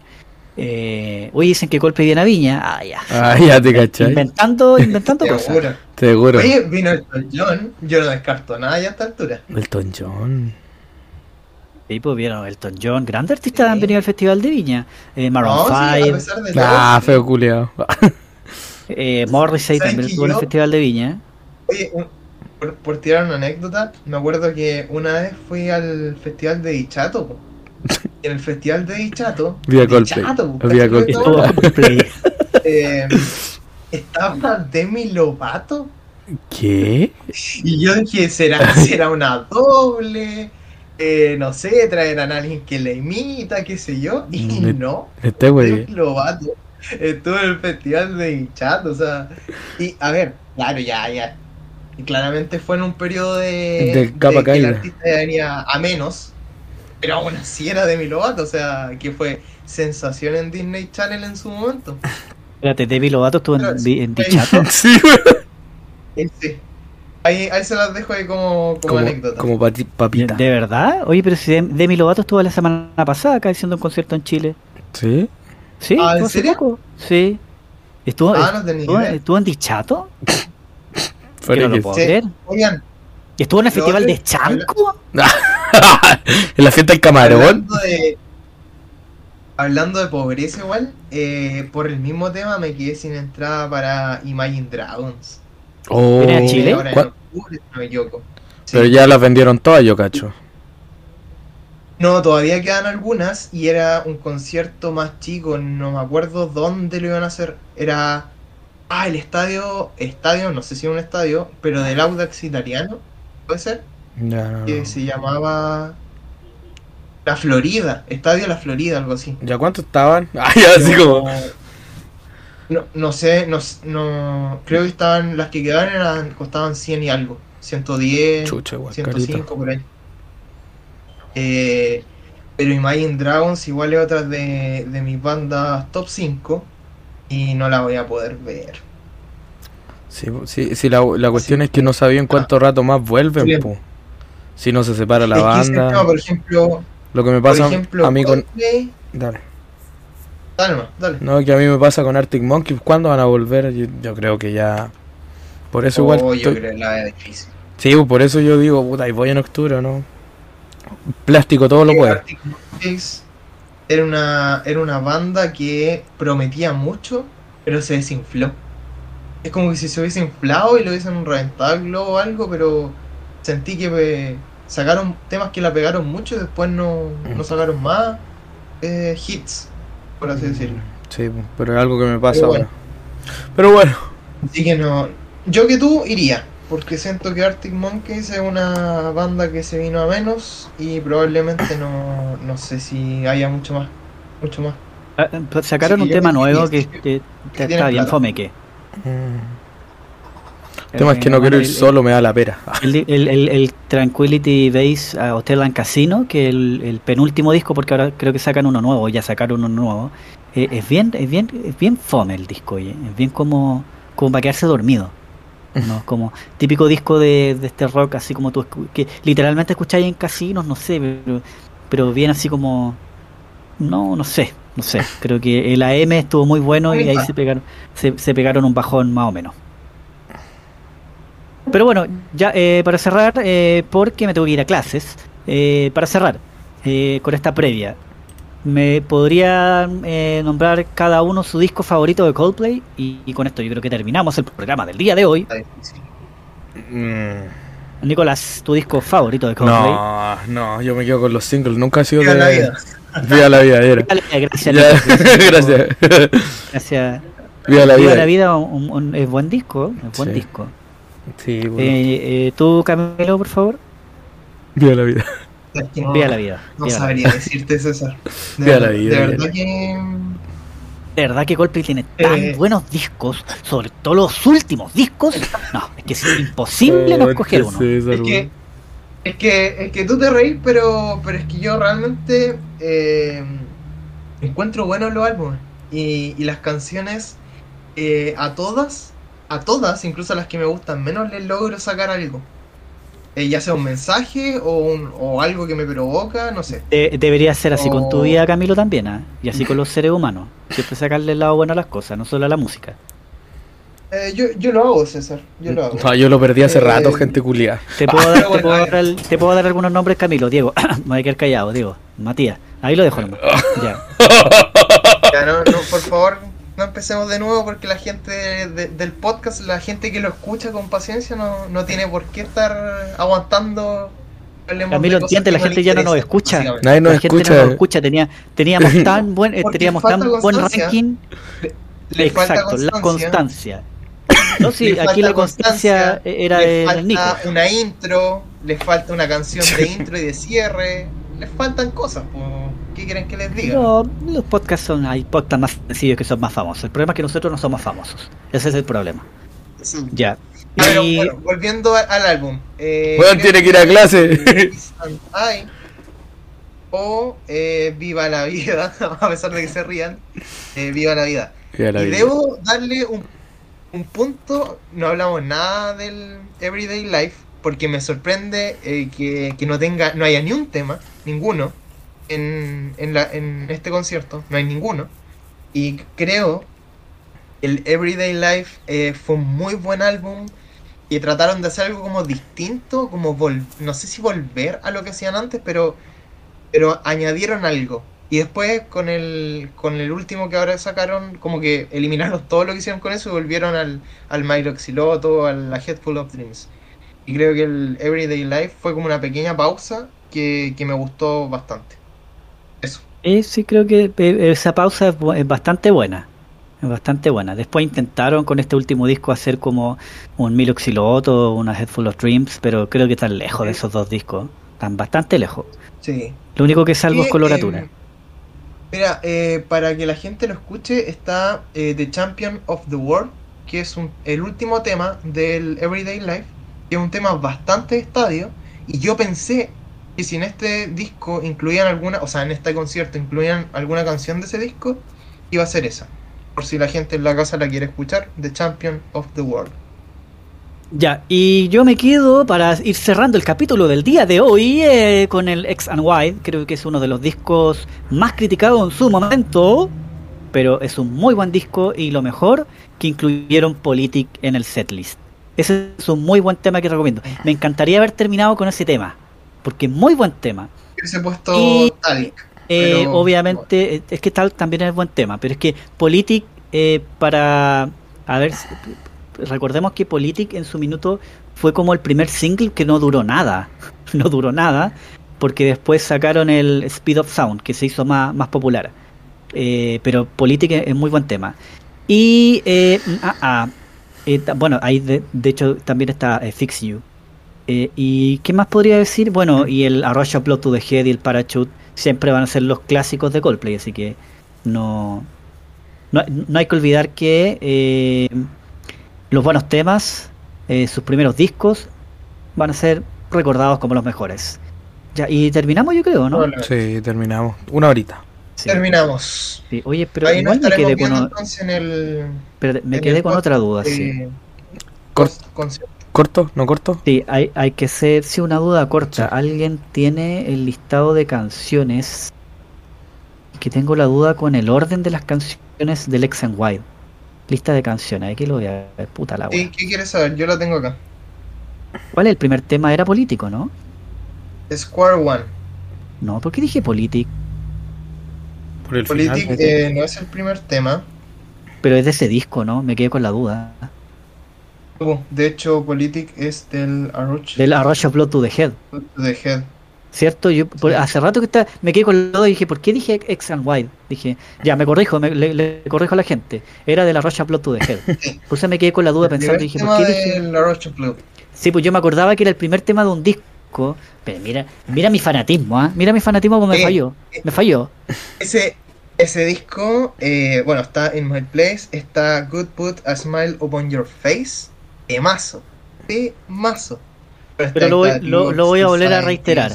Speaker 2: Eh, hoy dicen que Coldplay viene a Viña. Ah, ya.
Speaker 1: Ah, ya te cachai.
Speaker 2: Inventando, inventando cosas.
Speaker 3: Seguro.
Speaker 1: Seguro.
Speaker 3: Oye, vino el John. Yo no descarto nada ya a esta altura.
Speaker 1: Elton John.
Speaker 2: Sí, pues vieron Elton John, grandes artistas
Speaker 3: Sí.
Speaker 2: han venido al Festival de Viña. Eh, Maroon
Speaker 3: No, sí, a
Speaker 2: 5,
Speaker 3: pesar de todo.
Speaker 1: Ah, feo culiao.
Speaker 2: eh, Morrissey
Speaker 3: ¿Sabes
Speaker 2: también estuvo en el Festival de Viña.
Speaker 3: Oye, un- por, por tirar una anécdota, me acuerdo que una vez fui al festival de Dichato. en el festival de Dichato,
Speaker 1: Vía Coldplay.
Speaker 3: Dichato, po,
Speaker 1: Vía
Speaker 3: ¿cachai lo que
Speaker 1: Coldplay.
Speaker 3: estaba? Eh, Demi Lovato.
Speaker 1: ¿Qué?
Speaker 3: Y yo dije, ¿será, será una doble? Eh, no sé, traerán a alguien que la imita, qué sé yo. Y
Speaker 1: Me-
Speaker 3: no,
Speaker 1: Este güey.
Speaker 3: Demi Lovato estuvo en el festival de Dichato. O sea, y a ver, claro, ya, ya. Y claramente fue en un periodo de,
Speaker 1: De capa
Speaker 3: que el artista ya venía a menos. Pero aún así era Demi Lovato, o sea, que fue sensación en Disney Channel en su momento.
Speaker 2: Espérate, Demi Lovato estuvo en,
Speaker 3: Pero
Speaker 2: en
Speaker 3: ahí-
Speaker 2: Dichato.
Speaker 1: Sí, güey.
Speaker 3: Sí. Ahí, ahí se las dejo ahí como, como,
Speaker 1: Como,
Speaker 3: anécdota.
Speaker 1: como pati-
Speaker 2: ¿De,
Speaker 1: papita.
Speaker 2: de verdad? Oye, pero si Dem- Demi Lovato estuvo la semana pasada acá haciendo un concierto en Chile.
Speaker 1: ¿Sí?
Speaker 2: Sí,
Speaker 3: Ah, ¿en serio?
Speaker 2: poco. Sí. ¿Estuvo,
Speaker 3: Ah, no tenía
Speaker 2: estuvo, en Dichato? Que no lo puedo
Speaker 3: Sí.
Speaker 2: creer.
Speaker 3: Oigan,
Speaker 2: ¿Estuvo en el Festival de Chanco?
Speaker 1: en la fiesta del camarón.
Speaker 3: hablando de, hablando de pobreza igual, eh, por el mismo tema me quedé sin entrada para Imagine Dragons.
Speaker 1: Oh,
Speaker 2: ¿Viene a Chile?
Speaker 3: Ahora en
Speaker 1: ¿Cuál?
Speaker 3: octubre, si no me equivoco. Sí.
Speaker 1: Pero ya las vendieron todas, yo cacho.
Speaker 3: No, todavía quedan algunas y era un concierto más chico, no me acuerdo dónde lo iban a hacer. Era. Ah, el estadio. Estadio, no sé si era un estadio, pero del Audax italiano, ¿puede ser?
Speaker 1: Ya, no,
Speaker 3: Que
Speaker 1: no.
Speaker 3: se llamaba. La Florida, Estadio La Florida, algo así.
Speaker 1: ¿Ya cuánto estaban? Ah, ya así como.
Speaker 3: No, no sé, no, no. Creo que estaban. Las que quedaban eran, costaban 100 y algo. 110.
Speaker 1: Chucha, igual,
Speaker 3: 105
Speaker 1: carito.
Speaker 3: por ahí. Eh, pero Imagine Dragons igual es otra de, de mis bandas top 5 y no la voy a poder ver.
Speaker 1: Sí, sí, sí, la, la cuestión es que no sabían cuánto rato más vuelven. Si no se separa la banda.
Speaker 3: tema, por ejemplo,
Speaker 1: Lo que me
Speaker 3: por
Speaker 1: pasa
Speaker 3: ejemplo,
Speaker 1: a mí con.
Speaker 3: Coldplay-
Speaker 1: Dale.
Speaker 3: Dale, dale.
Speaker 1: No, que a mí me pasa con Arctic Monkeys. ¿Cuándo van a volver? Yo, yo creo que ya. Por eso igual.
Speaker 3: Oh, yo
Speaker 1: estoy-
Speaker 3: creo que la difícil.
Speaker 1: Sí, pues, por eso yo digo, puta, y voy en octubre, ¿no? Plástico todo lo puede.
Speaker 3: Arctic Monkeys era una, era una banda que prometía mucho, pero se desinfló. Es como que si se hubiese inflado y lo hubiesen reventado el globo o algo, pero sentí que eh, sacaron temas que la pegaron mucho y después no, no sacaron más eh, hits, por así decirlo.
Speaker 1: Sí, pues, pero es algo que me pasa
Speaker 3: Pero
Speaker 1: ahora.
Speaker 3: bueno.
Speaker 1: Pero bueno,
Speaker 3: Así que no. Yo que tú iría, porque siento que Arctic Monkeys es una banda que se vino a menos y probablemente no, no sé si haya mucho más. Mucho más.
Speaker 2: Ah, pues Sacaron
Speaker 3: Sí,
Speaker 2: un tema nuevo que,
Speaker 3: sí.
Speaker 2: que-
Speaker 3: Que
Speaker 2: que
Speaker 3: tienen
Speaker 2: está bien
Speaker 3: plata.
Speaker 2: fome que.
Speaker 1: El tema es que no
Speaker 2: Eh,
Speaker 1: quiero ir
Speaker 2: el-
Speaker 1: solo, me da la pera.
Speaker 2: El, el, el- el Tranquility Base uh, Hotel and Casino, que el, el penúltimo disco, porque ahora creo que sacan uno nuevo, ya sacaron uno nuevo. eh, es bien, es bien, es bien fome el disco, oye, es bien como, como para quedarse dormido. ¿no? Como típico disco de, de este rock, así como tú que literalmente escucháis en casinos, no sé, pero, pero bien así como no, no sé, no sé. Creo que el AM estuvo muy bueno y ahí se pegaron, se, se pegaron un bajón más o menos. Pero bueno, ya eh, para cerrar, eh, porque me tengo que ir a clases, eh, para cerrar eh, con esta previa, ¿me podrían eh, nombrar cada uno su disco favorito de Coldplay? Y, y con esto yo creo que terminamos el programa del día de hoy.
Speaker 1: Mm,
Speaker 2: Nicolás, tu disco favorito de Coldplay.
Speaker 1: no, no, yo me quedo con los singles. Nunca ha sido
Speaker 3: Viva
Speaker 1: de.
Speaker 3: la vida.
Speaker 1: Viva la vida, era.
Speaker 2: Gracias.
Speaker 1: Gracias.
Speaker 2: Gracias.
Speaker 1: Viva la
Speaker 2: Viva
Speaker 1: vida.
Speaker 2: la vida un- un- es buen disco, es buen
Speaker 1: Sí.
Speaker 2: disco.
Speaker 1: Sí, bueno.
Speaker 2: Eh, eh, ¿Tú, Camilo, por favor?
Speaker 1: Viva la vida.
Speaker 3: No,
Speaker 2: Viva la vida.
Speaker 3: no
Speaker 2: viva
Speaker 3: sabría decirte, César. De,
Speaker 1: Viva la vida,
Speaker 3: de verdad que.
Speaker 2: De verdad que Coldplay tiene tan
Speaker 3: Eh.
Speaker 2: buenos discos, sobre todo los últimos discos. No, es que es imposible no escoger uno.
Speaker 3: Es que, es que, es que tú te reís, pero, pero es que yo realmente eh, encuentro buenos los álbumes. Y, y las canciones, eh, a todas, a todas, incluso a las que me gustan menos, les logro sacar algo. Eh, ya sea un mensaje o, un- o algo que me provoca, no sé.
Speaker 2: De- debería ser así con tu vida, Camilo, también, ¿ah? Y así con los seres humanos. Siempre sacarle el lado bueno a las cosas, no solo a la música.
Speaker 3: Eh, yo, yo lo hago, César. Yo lo hago.
Speaker 1: No, yo lo perdí hace
Speaker 3: Eh,
Speaker 1: rato, gente culiada.
Speaker 2: Te puedo, dar,
Speaker 3: pero
Speaker 2: te,
Speaker 3: bueno,
Speaker 2: puedo
Speaker 3: a
Speaker 2: dar
Speaker 3: ver.
Speaker 2: el- te puedo dar algunos nombres, Camilo. Diego, me voy a quedar callado, Diego. Matías, ahí lo dejo nomás. Ya.
Speaker 3: Ya, no, no, por favor, no empecemos de nuevo porque la gente de- del podcast, la gente que lo escucha con paciencia, no, no tiene por qué estar aguantando.
Speaker 2: Camilo,
Speaker 3: de cosas
Speaker 2: entiende, la
Speaker 3: no
Speaker 2: gente ya no nos escucha.
Speaker 1: Nadie nos
Speaker 2: la gente
Speaker 1: escucha.
Speaker 2: no nos escucha. Tenía, teníamos tan buen, eh, teníamos
Speaker 3: falta
Speaker 2: tan buen ranking.
Speaker 3: Le falta
Speaker 2: Exacto, la constancia. No, sí, aquí
Speaker 3: falta
Speaker 2: la constancia era
Speaker 3: le
Speaker 2: el Nico.
Speaker 3: falta una intro, le falta una canción de intro y de cierre, le faltan cosas. po. ¿Qué quieren que les diga?
Speaker 2: No, los podcasts son, hay podcasts más sencillos que son más famosos. El problema es que nosotros no somos famosos. Ese es el problema.
Speaker 3: Sí.
Speaker 2: Ya.
Speaker 3: Pero,
Speaker 2: Y
Speaker 3: bueno, volviendo a- al álbum. Eh, creo
Speaker 1: tiene que ir a clase.
Speaker 3: I, o eh, Viva la vida, a pesar de que se rían. eh, Viva la vida.
Speaker 1: Viva la
Speaker 3: y
Speaker 1: vida.
Speaker 3: debo darle un, un punto, no hablamos nada del Everyday Life, porque me sorprende eh, que, que no tenga, no haya ni un tema, ninguno, en, en, la, en este concierto, no hay ninguno. Y creo el Everyday Life eh, fue un muy buen álbum y trataron de hacer algo como distinto, como vol no sé si volver a lo que hacían antes, pero pero añadieron algo. Y después con el con el último que ahora sacaron, como que eliminaron todo lo que hicieron con eso y volvieron al al Myroxiloto, a la Head Full of Dreams. Y creo que el Everyday Life fue como una pequeña pausa que, que me gustó bastante.
Speaker 2: Eh, sí creo que eh, esa pausa es, es bastante buena. Es bastante buena. Después intentaron con este último disco hacer como un Milo Xiloto, una Head Full of Dreams, pero creo que están lejos de esos dos discos. Están bastante lejos.
Speaker 3: Sí.
Speaker 2: Lo único que salvo es coloratura.
Speaker 3: eh, mira, eh, para que la gente lo escuche, está eh, The Champion of the World, que es un- el último tema del Everyday Life, que es un tema bastante estadio. Y yo pensé que si en este disco incluían alguna, o sea, en este concierto incluían alguna canción de ese disco, iba a ser esa. Por si la gente en la casa la quiere escuchar, The Champion of the World.
Speaker 2: Ya, y yo me quedo para ir cerrando el capítulo del día de hoy eh, con el X and Y. Creo que es uno de los discos más criticados en su momento, pero es un muy buen disco y lo mejor que incluyeron Politic en el setlist. Ese es un muy buen tema que recomiendo. Me encantaría haber terminado con ese tema, porque es muy buen tema.
Speaker 3: Hubiese puesto
Speaker 2: Y-. Eh,
Speaker 3: Pero-
Speaker 2: obviamente, es que tal también es buen tema, pero es que Politic, eh, para. A ver, recordemos que Politic en su minuto fue como el primer single que no duró nada. No duró nada, porque después sacaron el Speed of Sound, que se hizo más, más popular. Eh, pero Politic es, muy buen tema. Y. eh, ah, ah, bueno, ahí de, de hecho también está Fix You. Eh, ¿Y qué más podría decir? Bueno, y el A Rush of Blood to the Head y el Parachute siempre van a ser los clásicos de Coldplay, así que no, no, no hay que olvidar que eh, los buenos temas, eh, sus primeros discos, van a ser recordados como los mejores. Ya, y terminamos yo creo, ¿no?
Speaker 1: Sí, terminamos. Una horita.
Speaker 2: Sí,
Speaker 3: Terminamos.
Speaker 2: sí. Oye, pero
Speaker 3: Ahí
Speaker 2: igual me quedé con, o-
Speaker 3: en el...
Speaker 2: espérate, me
Speaker 3: en
Speaker 2: quedé
Speaker 3: el
Speaker 2: con otra duda,
Speaker 3: de-
Speaker 2: sí.
Speaker 1: Cor-
Speaker 3: concierto.
Speaker 1: ¿Corto? ¿No corto?
Speaker 2: Sí, hay, hay que ser, sí, una duda corta. ¿Alguien tiene el listado de canciones? Que tengo la duda con el orden de las canciones del X and Y. Lista de canciones, aquí lo voy a ver, puta la
Speaker 3: Sí,
Speaker 2: wea.
Speaker 3: ¿Qué quieres saber? Yo la tengo acá.
Speaker 2: ¿Cuál es el primer tema? Era político, ¿no?
Speaker 3: Square One.
Speaker 2: No, ¿por qué dije politic?
Speaker 1: Por el
Speaker 3: Politic
Speaker 1: final.
Speaker 3: eh, no es el primer tema.
Speaker 2: Pero es de ese disco, ¿no? Me quedé con la duda.
Speaker 3: De hecho, Politic es del Arroch
Speaker 2: Del A Rush of Blood to the Head.
Speaker 3: to the Head.
Speaker 2: ¿Cierto? Yo por-
Speaker 3: Sí.
Speaker 2: hace rato que está, me quedé con la duda y dije, ¿por qué dije X and Y? Dije, ya, me corrijo, me- le, le corrijo a la gente. Era de la of Blood to the Head. Por eso me quedé con la duda
Speaker 3: El
Speaker 2: pensando dije, ¿por qué dije?
Speaker 3: del Arroch Blue.
Speaker 2: Sí, pues yo me acordaba que era el primer tema de un disco. Pero mira, mira mi fanatismo, ¿ah? Mira mi fanatismo como me
Speaker 3: Eh,
Speaker 2: falló.
Speaker 3: eh.
Speaker 2: Me falló.
Speaker 3: Ese, ese disco, eh, bueno, está in my place, está Good Put a Smile Upon Your Face, temazo, temazo.
Speaker 2: Pero lo voy, lo, lo voy a volver a reiterar.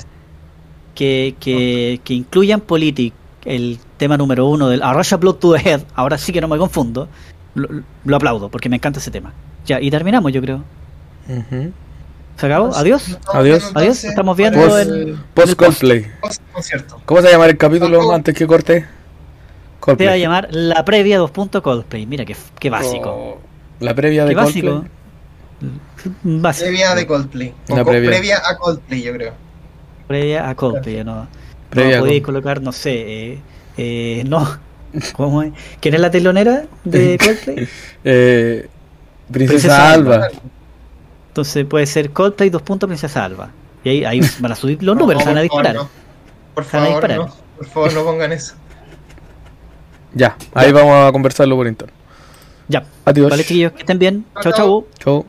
Speaker 2: Que, que, que incluyan Politic, el tema número uno del A Rush of Blood to the Head, ahora sí que no me confundo. Lo, lo aplaudo, porque me encanta ese tema. Ya, y terminamos, yo creo. ¿Se acabó? Adiós.
Speaker 1: Adiós.
Speaker 2: Adiós, estamos viendo
Speaker 1: Post-
Speaker 2: el-
Speaker 1: Post
Speaker 2: el
Speaker 1: Coldplay.
Speaker 3: concierto.
Speaker 1: ¿Cómo se va a llamar el capítulo antes que corte?
Speaker 2: Te va a
Speaker 1: Coldplay.
Speaker 2: llamar la previa 2. Coldplay. Mira qué, qué básico.
Speaker 1: Oh, La previa
Speaker 2: qué
Speaker 1: de
Speaker 2: básico.
Speaker 1: Coldplay.
Speaker 2: Básico.
Speaker 3: Previa de Coldplay. O
Speaker 1: previa.
Speaker 3: previa. a Coldplay, yo creo.
Speaker 2: Previa a Coldplay, no.
Speaker 1: Previa
Speaker 2: no podéis colocar, no sé, eh, eh, no. ¿Cómo es? ¿Quién es la telonera de Coldplay?
Speaker 1: Eh, Princesa,
Speaker 2: Princesa
Speaker 1: Alba.
Speaker 2: Entonces puede ser Coldplay 2. Princesa Alba. Y ahí, ahí van a subir los números,
Speaker 3: No,
Speaker 2: van a disparar.
Speaker 3: Por
Speaker 2: Se van a
Speaker 3: favor,
Speaker 2: disparar.
Speaker 3: no. Por favor, no pongan eso.
Speaker 1: Ya, ahí vamos a conversarlo por interno.
Speaker 2: Ya.
Speaker 1: Adiós.
Speaker 2: Vale, chiquillos, que estén bien. Chau,
Speaker 3: Chao,
Speaker 2: chau.
Speaker 1: Chau.